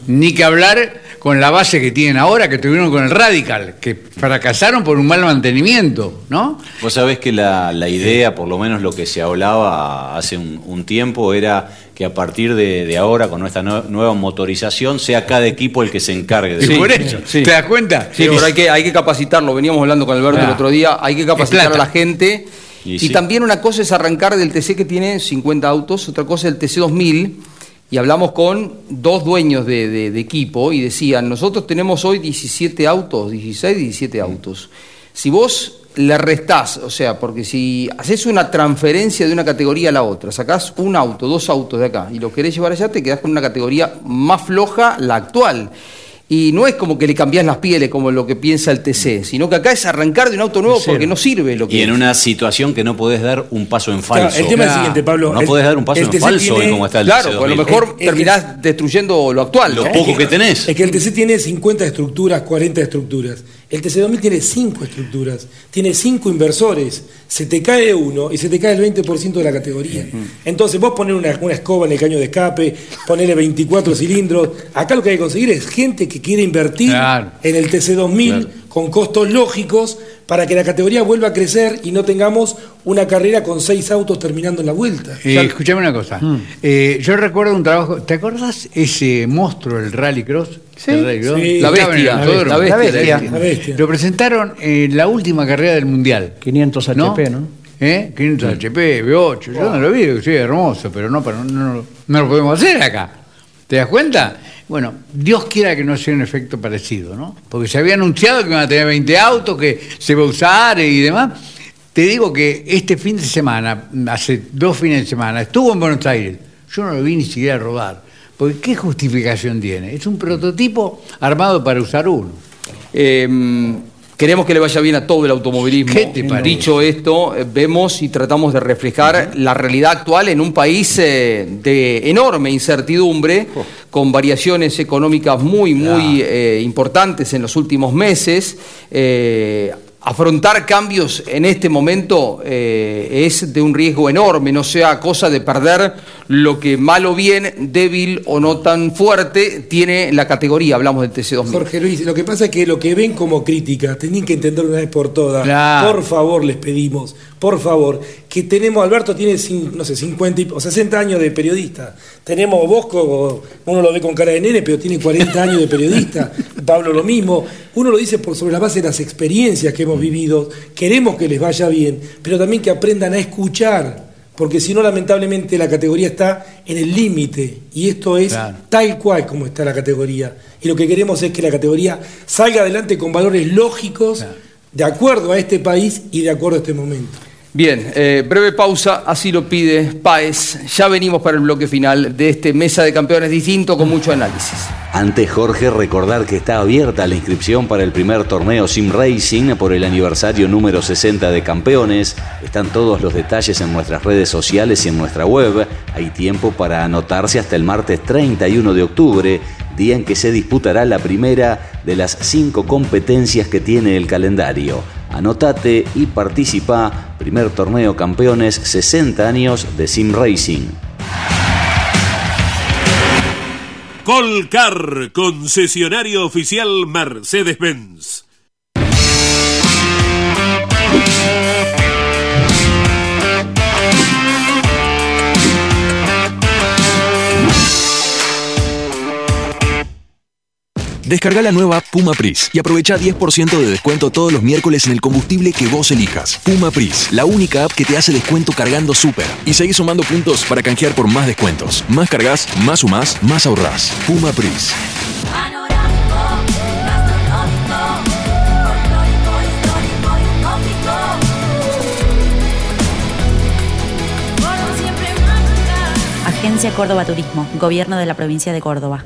Ni que hablar con la base que tienen ahora, que tuvieron con el Radical, que fracasaron por un mal mantenimiento, ¿no? Vos sabés que la, la idea, por lo menos lo que se hablaba hace un tiempo, era que a partir de, de ahora, con esta nue- nueva motorización, sea cada equipo el que se encargue de Sí, eso. sí. ¿Te das cuenta? Sí, pero hay que, hay que capacitarlo. Veníamos hablando con Alberto el Ah. otro día. Hay que capacitar a la gente. Y Y, sí. también una cosa es arrancar del TC que tiene 50 autos, otra cosa es el TC 2000. Y hablamos con dos dueños de, de- de equipo y decían, nosotros tenemos hoy 17 autos, 16, 17 autos. Si vos le restás, o sea, porque si haces una transferencia de una categoría a la otra, sacás un auto, dos autos de acá y lo querés llevar allá, te quedás con una categoría más floja, la actual. Y no es como que le cambiás las pieles como lo que piensa el TC, sino que acá es arrancar de un auto nuevo porque no sirve lo que Y en una situación que no podés dar un paso en Claro, falso. el tema es el siguiente, Pablo. No El- podés dar un paso el en TC falso tiene- como está el Claro, TC pues a lo 2000. mejor terminás destruyendo lo actual. Lo ¿no? poco que tenés. Es que el TC tiene 50 estructuras, 40 estructuras. El TC2000 tiene 5 estructuras, tiene 5 inversores. Se te cae uno y se te cae el 20% de la categoría. Entonces vos poner una, una escoba en el caño de escape, ponerle 24 cilindros. Acá lo que hay que conseguir es gente que quiere invertir Claro. en el TC2000 con costos lógicos para que la categoría vuelva a crecer y no tengamos una carrera con 6 autos terminando en la vuelta. Eh, escuchame una cosa. Mm. Eh, yo recuerdo un trabajo. ¿Te acordás ese monstruo, el Rallycross? Sí, La bestia, la bestia, la bestia. Lo presentaron en la última carrera del mundial. 500 HP, ¿no? ¿Eh? 500 HP, V8. Yo no lo vi, sí, hermoso, pero no, pero no, no- no lo podemos hacer acá. ¿Te das cuenta? Bueno, Dios quiera que no sea un efecto parecido, ¿no? Porque se había anunciado que iban a tener 20 autos, que se va a usar y demás. Te digo que este fin de semana, hace dos fines de semana, estuvo en Buenos Aires. Yo no lo vi ni siquiera rodar. Porque ¿qué justificación tiene? Es un prototipo armado para usar uno. Eh, queremos que le vaya bien a todo el automovilismo. ¿Qué te parece? Dicho esto, eh, vemos y tratamos de reflejar la realidad actual en un país eh, de enorme incertidumbre, con variaciones económicas muy, muy eh, importantes en los últimos meses. Afrontar cambios en este momento eh, es de un riesgo enorme, no sea cosa de perder lo que mal o bien, débil o no tan fuerte, tiene la categoría, hablamos del TC2000. Jorge Luis, lo que pasa es que lo que ven como crítica, tienen que entender una vez por todas. Claro. Por favor, les pedimos, por favor, que tenemos, Alberto tiene, no sé, 50 y- o 60 años de periodista. Tenemos Bosco, uno lo ve con cara de nene, pero tiene 40 años de periodista. (laughs) Pablo lo mismo. Uno lo dice por sobre la base de las experiencias que hemos vivido. Queremos que les vaya bien, pero también que aprendan a escuchar. Porque si no, lamentablemente, la categoría está en el límite. Y esto es Claro. tal cual como está la categoría. Y lo que queremos es que la categoría salga adelante con valores lógicos, de acuerdo a este país y de acuerdo a este momento. Bien, eh, breve pausa, así lo pide Paez. Ya venimos para el bloque final de este Mesa de Campeones distinto con mucho análisis. Antes, Jorge, recordar que está abierta la inscripción para el primer torneo Sim Racing por el aniversario número 60 de Campeones. Están todos los detalles en nuestras redes sociales y en nuestra web. Hay tiempo para anotarse hasta el martes 31 de octubre, día en que se disputará la primera de las cinco competencias que tiene el calendario. Anotate y participa. Primer torneo Campeones 60 años de Sim Racing. Colcar, concesionario oficial Mercedes-Benz. Descarga la nueva Puma Pris y aprovecha 10% de descuento todos los miércoles en el combustible que vos elijas. Puma Pris, la única app que te hace descuento cargando súper. Y seguís sumando puntos para canjear por más descuentos. Más cargas, más sumás, más ahorrás. Puma Pris. Agencia Córdoba Turismo, Gobierno de la Provincia de Córdoba.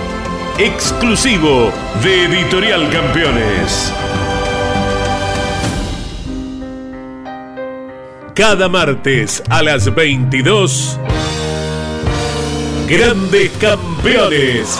Exclusivo de Editorial Campeones. Cada martes a las 22. Grandes Campeones.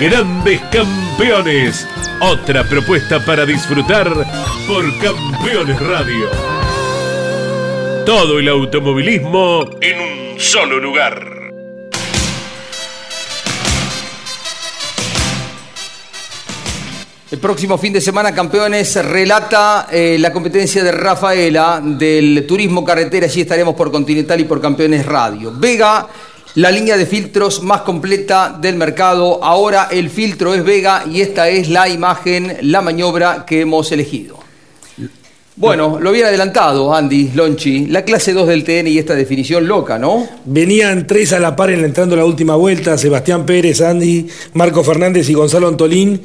Grandes campeones. Otra propuesta para disfrutar por Campeones Radio. Todo el automovilismo en un solo lugar. El próximo fin de semana, campeones, relata eh, la competencia de Rafaela del turismo carretera. Allí estaremos por Continental y por Campeones Radio. Vega, la línea de filtros más completa del mercado. Ahora el filtro es Vega y esta es la imagen, la maniobra que hemos elegido. Bueno, lo había adelantado Andy Lonchi, la clase 2 del TN y esta definición loca, ¿no? Venían tres a la par en entrando la última vuelta, Sebastián Pérez, Andy, Marco Fernández y Gonzalo Antolín.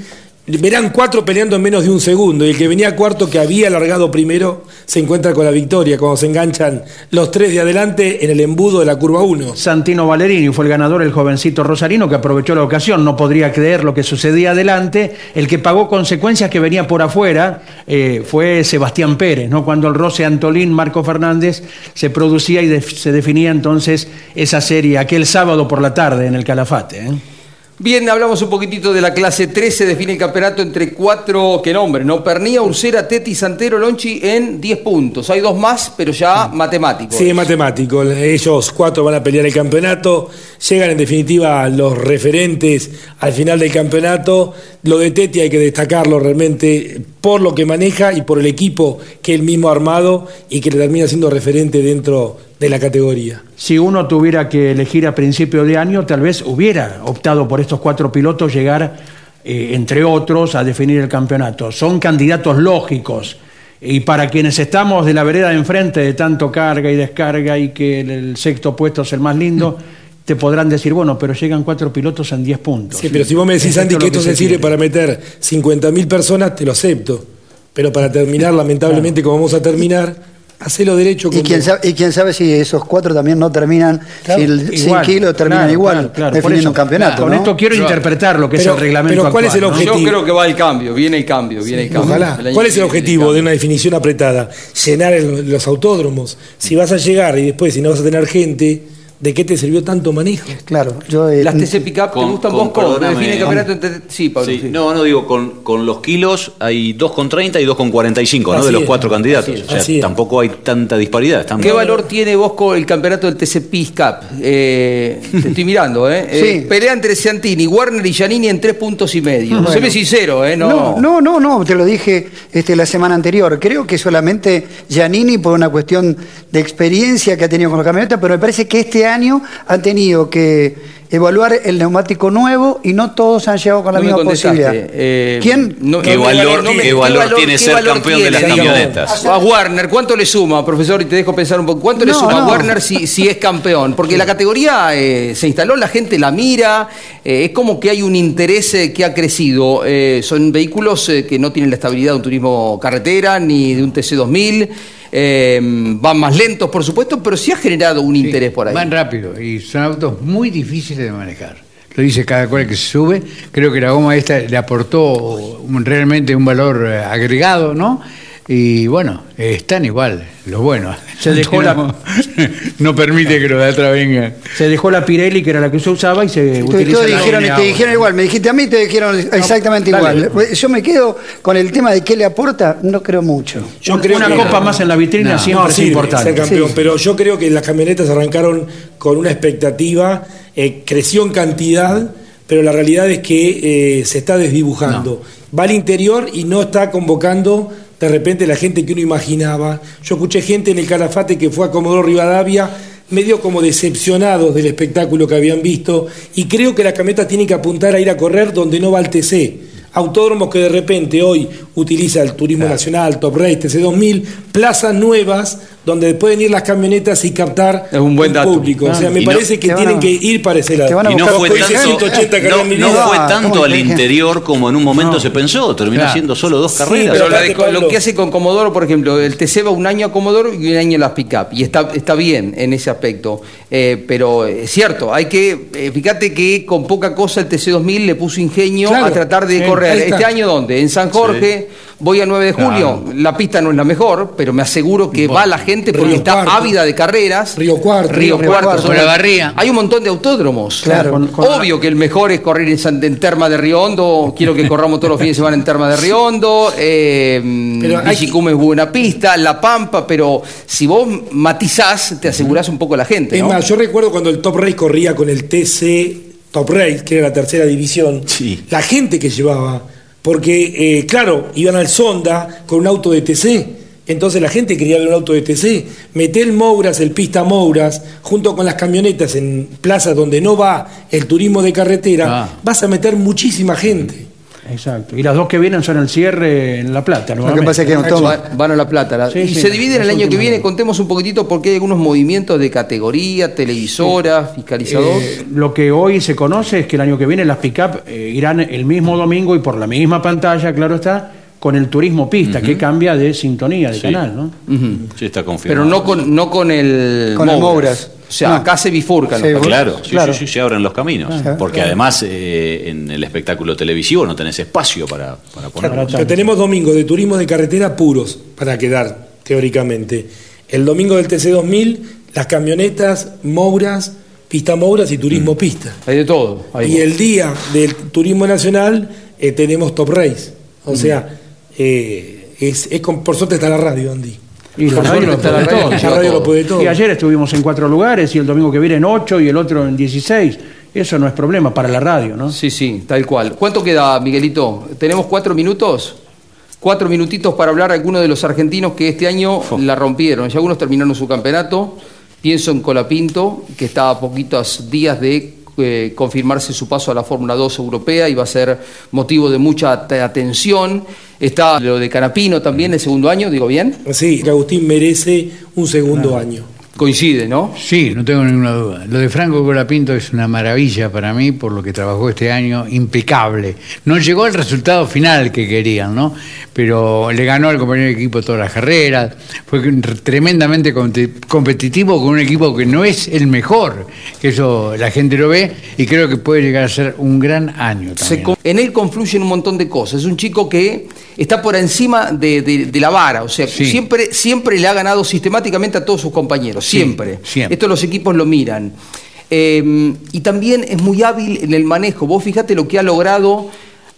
Verán cuatro peleando en menos de un segundo y el que venía cuarto que había alargado primero se encuentra con la victoria cuando se enganchan los tres de adelante en el embudo de la curva 1. Santino Valerini fue el ganador, el jovencito rosarino que aprovechó la ocasión, no podría creer lo que sucedía adelante. El que pagó consecuencias que venía por afuera eh, fue Sebastián Pérez, ¿no? cuando el roce Antolín, Marco Fernández se producía y se definía entonces esa serie aquel sábado por la tarde en el Calafate. ¿eh? Bien, hablamos un poquitito de la clase 3, se define el campeonato entre cuatro, ¿qué nombre? ¿No? Pernía, Ursera, Teti, Santero, Lonchi en 10 puntos. Hay dos más, pero ya matemáticos. Sí, es matemático. Ellos cuatro van a pelear el campeonato. Llegan en definitiva los referentes al final del campeonato. Lo de Teti hay que destacarlo realmente por lo que maneja y por el equipo que él mismo ha armado y que le termina siendo referente dentro de la categoría. Si uno tuviera que elegir a principio de año, tal vez hubiera optado por estos cuatro pilotos llegar, eh, entre otros, a definir el campeonato. Son candidatos lógicos. Y para quienes estamos de la vereda de enfrente de tanto carga y descarga y que el, el sexto puesto es el más lindo, te podrán decir, bueno, pero llegan cuatro pilotos en 10 puntos. Sí, pero si vos me decís, Andy, que esto se sirve para meter 50.000 personas, te lo acepto. Pero para terminar, lamentablemente, como vamos a terminar, hacelo derecho. Y quién, sabe, y quién sabe si esos cuatro también no terminan, Claro, si el 100 igual, kilos terminan claro, igual, claro, claro, por definiendo eso, un campeonato. Con ¿no? esto quiero interpretar lo que es el reglamento pero ¿cuál es el objetivo? Yo creo que va el cambio, viene el cambio, viene el cambio. Ojalá. El año ¿Cuál es el objetivo de una definición apretada? Llenar el- los autódromos. Si vas a llegar y después, si no vas a tener gente, ¿de qué te sirvió tanto manejo? Claro, yo. eh, Las TC Pickup, ¿te Con- gustan con- vos? Perdóname. Define el campeonato entre... Sí, Pablo. Sí, sí. No, no digo, con, con los kilos hay 2,30 y 2,45, ¿no? Así De los es, cuatro candidatos. así es, O sea, así es. tampoco hay tanta disparidad. están- ¿Qué valor tiene vos con el campeonato del TC Peace Cup? Eh, (laughs) te estoy mirando, ¿eh? Eh, Sí. pelea entre Santini, Warner y Giannini en tres puntos y medio. Bueno. Séme sincero, ¿eh? No. No, no, no, no, te lo dije este, la semana anterior. Creo que solamente Giannini por una cuestión de experiencia que ha tenido con los camionetas, pero me parece que este año han tenido que evaluar el neumático nuevo y no todos han llegado con la No misma posibilidad. Eh, ¿Quién? no- ¿Qué no- valor- no me- qué valor tiene qué ser valor campeón de las camionetas? A Warner, ¿cuánto le suma, profesor? Y te dejo pensar un poco. ¿Cuánto le No, suma a. Warner si, si es campeón? Porque la categoría eh, se instaló, la gente la mira, eh, es como que hay un interés eh, que ha crecido. Eh, son vehículos eh, que no tienen la estabilidad de un turismo carretera ni de un TC2000. Eh, van más lentos, por supuesto, pero sí ha generado un interés por ahí. Van rápido y son autos muy difíciles de manejar. Lo dice cada cual que se sube. Creo que la goma esta le aportó un- realmente un valor eh, agregado, ¿no? Y bueno, están igual, los buenos. (laughs) Se dejó la- no permite que los de atrás vengan. Se dejó la Pirelli, que era la que se usaba, y se Te, utiliza te la dijeron, te dijeron igual, me dijiste a mí, te dijeron exactamente igual. Yo me quedo con el tema de qué le aporta, no creo mucho. Yo creo una que- copa más en la vitrina No, siempre no, es sirve importante. ser campeón, Sí. pero yo creo que las camionetas arrancaron con una expectativa, eh, creció en cantidad, pero la realidad es que eh, se está desdibujando. Va al interior y no está convocando de repente la gente que uno imaginaba. Yo escuché gente en el Calafate que fue a Comodoro Rivadavia medio como decepcionados del espectáculo que habían visto y creo que las camionetas tienen que apuntar a ir a correr donde no va el TC. Autódromos que de repente hoy utiliza el Turismo Nacional, Top Race, TC2000, plazas nuevas donde pueden ir las camionetas y captar Es un buen dato. público. O sea, me Y no- parece que tienen a- que ir para ese lado. Y no fue tanto, 180 que no, fue Ah, tanto ¿cómo al interior como en un momento se pensó. Terminó Claro. siendo solo dos Sí, carreras. Pero de- con lo que hace con Comodoro, por ejemplo, el TC va un año a Comodoro y un año a las pick-up. Y está, está bien en ese aspecto. Eh, pero es cierto, hay que. eh, fíjate que con poca cosa el TC2000 le puso ingenio Claro, a tratar de sí, correr. ¿Este año dónde? En San Jorge. Voy a 9 de julio. La pista no es la mejor, pero me aseguro que va la gente porque Río está Cuarto. ávida de carreras. Río Cuarto. Río, Río Cuarto. Cuarto. la barría. Hay un montón de autódromos. Claro. Con- con- Obvio que el mejor es correr en, en Terma de Río Hondo. Quiero que corramos todos los fines de semana en Terma de Río Hondo. Eh, Pero hay Villicum es buena pista, La Pampa, pero si vos matizás, te asegurás un poco a la gente. Es ¿no? más, yo recuerdo cuando el Top Race corría con el TC Top Race, que era la tercera división, Sí. la gente que llevaba, porque, eh, claro, iban al Sonda con un auto de TC, entonces la gente quería ver un auto de TC. Meté el Mouras, el Pista Mouras, junto con las camionetas en plazas donde no va el turismo de carretera, Ah. vas a meter muchísima gente. Exacto. Y las dos que vienen son el cierre en La Plata. Lo que pasa es que no Van a La Plata. la- Sí, y sí, se dividen el año que viene. años. Contemos un poquitito porque hay algunos movimientos de categoría, televisora, fiscalizador. Eh, lo que hoy se conoce es que el año que viene las pick-up eh, irán el mismo domingo y por la misma pantalla, claro está, con el turismo pista, que cambia de sintonía de Sí. canal, ¿no? Sí, está confirmado. Pero no con, no con el Con el Mouras. O sea, No. acá se bifurcan. Los vos- Claro, sí, Claro. sí, sí, se abren los caminos. Claro. porque Claro. además eh, en el espectáculo televisivo no tenés espacio para, para ponerlo. Pero tenemos domingos de turismo de carretera puros para quedar, teóricamente. El domingo del TC2000, las camionetas, Mouras, Pista Mouras y Turismo Pista. Hay de todo. Hay Y el día del Turismo Nacional eh, tenemos Top Race. O sea, eh, es, es con- por suerte está la radio, Andy. Y la radio lo puede todo. que La radio lo puede todo. Y ayer estuvimos en cuatro lugares y el domingo que viene en ocho y el otro en 16. Eso no es problema para la radio, ¿no? Sí, sí, tal cual. ¿Cuánto queda, Miguelito? ¿Tenemos cuatro minutos? Cuatro minutitos para hablar de algunos de los argentinos que este año la rompieron. Ya algunos terminaron su campeonato. Pienso en Colapinto, que está a poquitos días de eh, confirmarse su paso a la Fórmula 2 europea y va a ser motivo de mucha te- atención. Está lo de Canapino también, el segundo año, digo bien. Sí, que Agustín merece un segundo año. Coincide, ¿no? Sí, no tengo ninguna duda. Lo de Franco Colapinto es una maravilla para mí por lo que trabajó este año, impecable. No llegó al resultado final que querían, ¿no? Pero le ganó al compañero de equipo todas las carreras, fue tremendamente competi- competitivo con un equipo que no es el mejor, que eso la gente lo ve y creo que puede llegar a ser un gran año también. en él confluyen un montón de cosas. Es un chico que está por encima de, de- de la vara, o sea, Sí. siempre, siempre le ha ganado sistemáticamente a todos sus compañeros, Sí, siempre. siempre. Esto los equipos lo miran. Eh, y también es muy hábil en el manejo. Vos fíjate lo que ha logrado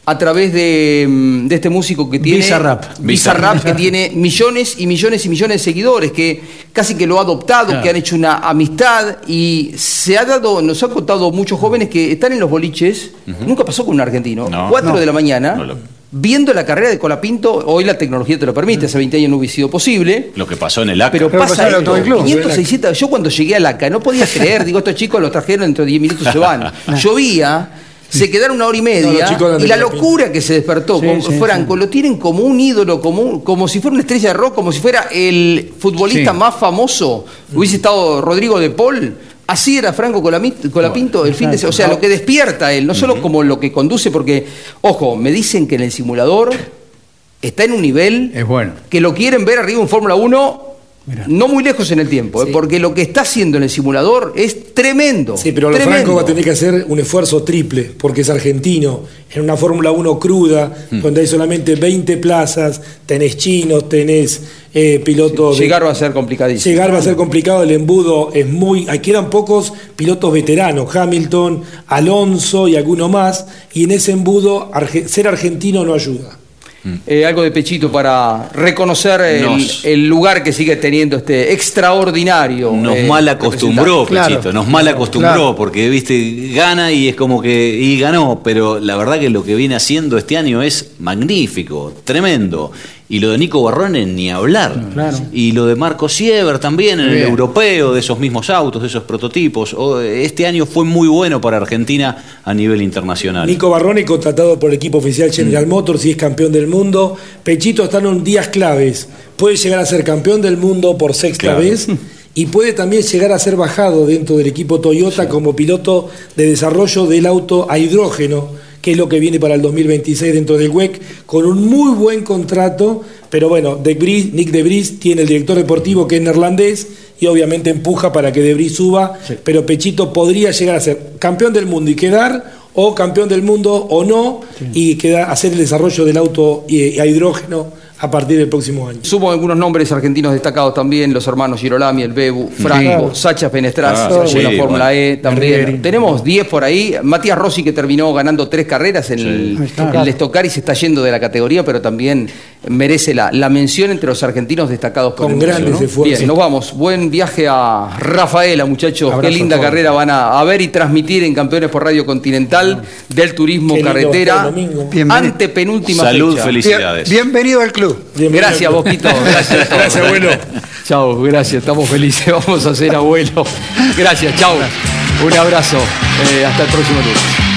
a través de, de este músico que tiene Bizarrap. Bizarrap, que tiene millones y millones y millones de seguidores, que casi que lo ha adoptado, Claro. que han hecho una amistad y se ha dado, nos han contado muchos jóvenes que están en los boliches, nunca pasó con un argentino, No. 4 No. de la mañana, No lo- viendo la carrera de Colapinto, hoy la tecnología te lo permite, hace 20 años no hubiese sido posible. Lo que pasó en el ACA. Pero Pero pasa pasó en el esto, Club. 500, 600, yo cuando llegué a la CA no podía creer, digo, estos chicos los trajeron dentro de 10 minutos se van. (laughs) Llovía, se quedaron una hora y media y la locura que se despertó Sí, con sí, Franco, lo tienen como un ídolo, como, un- como si fuera una estrella de rock, como si fuera el futbolista Sí. más famoso, hubiese estado Rodrigo de Paul. Así era Franco Colapinto el fin de semana. O sea, lo que despierta él, no solo como lo que conduce, porque, ojo, me dicen que en el simulador está en un nivel Es bueno. que lo quieren ver arriba en Fórmula 1 No muy lejos en el tiempo, ¿eh? porque lo que está haciendo en el simulador es tremendo. Sí, pero tremendo. Franco va a tener que hacer un esfuerzo triple, porque es argentino, en una Fórmula 1 cruda, Hmm. donde hay solamente 20 plazas, tenés chinos, tenés eh, pilotos... de- Llegar va a ser complicadísimo. Llegar va a ser complicado, el embudo es muy... Ahí quedan pocos pilotos veteranos, Hamilton, Alonso y alguno más, y en ese embudo arge- ser argentino no ayuda. Eh, algo de pechito para reconocer el, Nos- el lugar que sigue teniendo este extraordinario. Nos eh, mal acostumbró. Pechito, nos mal acostumbró, Claro. porque viste, gana y es como que, y ganó, pero la verdad que lo que viene haciendo este año es magnífico, tremendo. Y lo de Nico Barrone ni hablar. Y lo de Marco Siever también en el Bien. europeo, de esos mismos autos, de esos prototipos. Este año fue muy bueno para Argentina a nivel internacional. Nico Barrone contratado por el equipo oficial General Mm. Motors y es campeón del mundo. Pechito está en días claves. Puede llegar a ser campeón del mundo por sexta Claro. vez y puede también llegar a ser bajado dentro del equipo Toyota como piloto de desarrollo del auto a hidrógeno, que es lo que viene para el 2026 dentro del WEC, con un muy buen contrato. Pero bueno, De Nick De Vries tiene el director deportivo que es neerlandés y obviamente empuja para que De Vries suba, pero Pechito podría llegar a ser campeón del mundo y quedar o campeón del mundo o no y queda, hacer el desarrollo del auto a hidrógeno a partir del próximo año. Sumo algunos nombres argentinos destacados también, los hermanos Girolami, el Bebu, Franco, Sí. Sacha Penestrazzi, Ah, en sí, la Fórmula bueno. E también. Tenemos 10 por ahí. Matías Rossi que terminó ganando tres carreras en el, está. el Stock Car y se está yendo de la categoría, pero también merece la, la mención entre los argentinos destacados por Con el mundo, grandes ¿no? esfuerzos. Bien, nos vamos. Buen viaje a Rafaela, muchachos. Abrazo Qué linda carrera van a, a ver y transmitir en Campeones por Radio Continental del Turismo Qué Carretera. estar el domingo. Bienvenido. Ante penúltima Salud, fecha. felicidades. Bien- bienvenido al club. Gracias, Bosquito. (laughs) Gracias, Gracias, abuelo. Chao, gracias. Estamos felices. (laughs) Vamos a ser abuelo. Gracias, chao. Un abrazo. Eh, hasta el próximo lunes.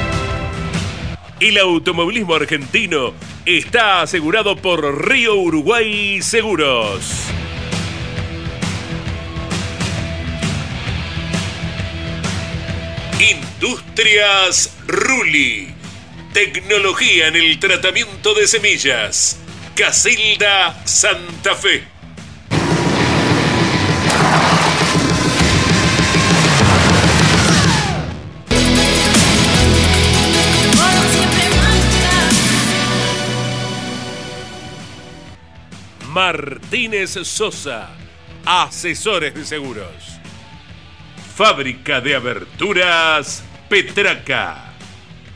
El automovilismo argentino está asegurado por Río Uruguay Seguros. Industrias Ruli. Tecnología en el tratamiento de semillas. Casilda Santa Fe. Martínez Sosa, asesores de seguros. Fábrica de aberturas Petraca.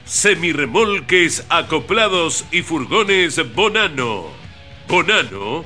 Semirremolques acoplados y furgones Bonano. Bonano.com.ar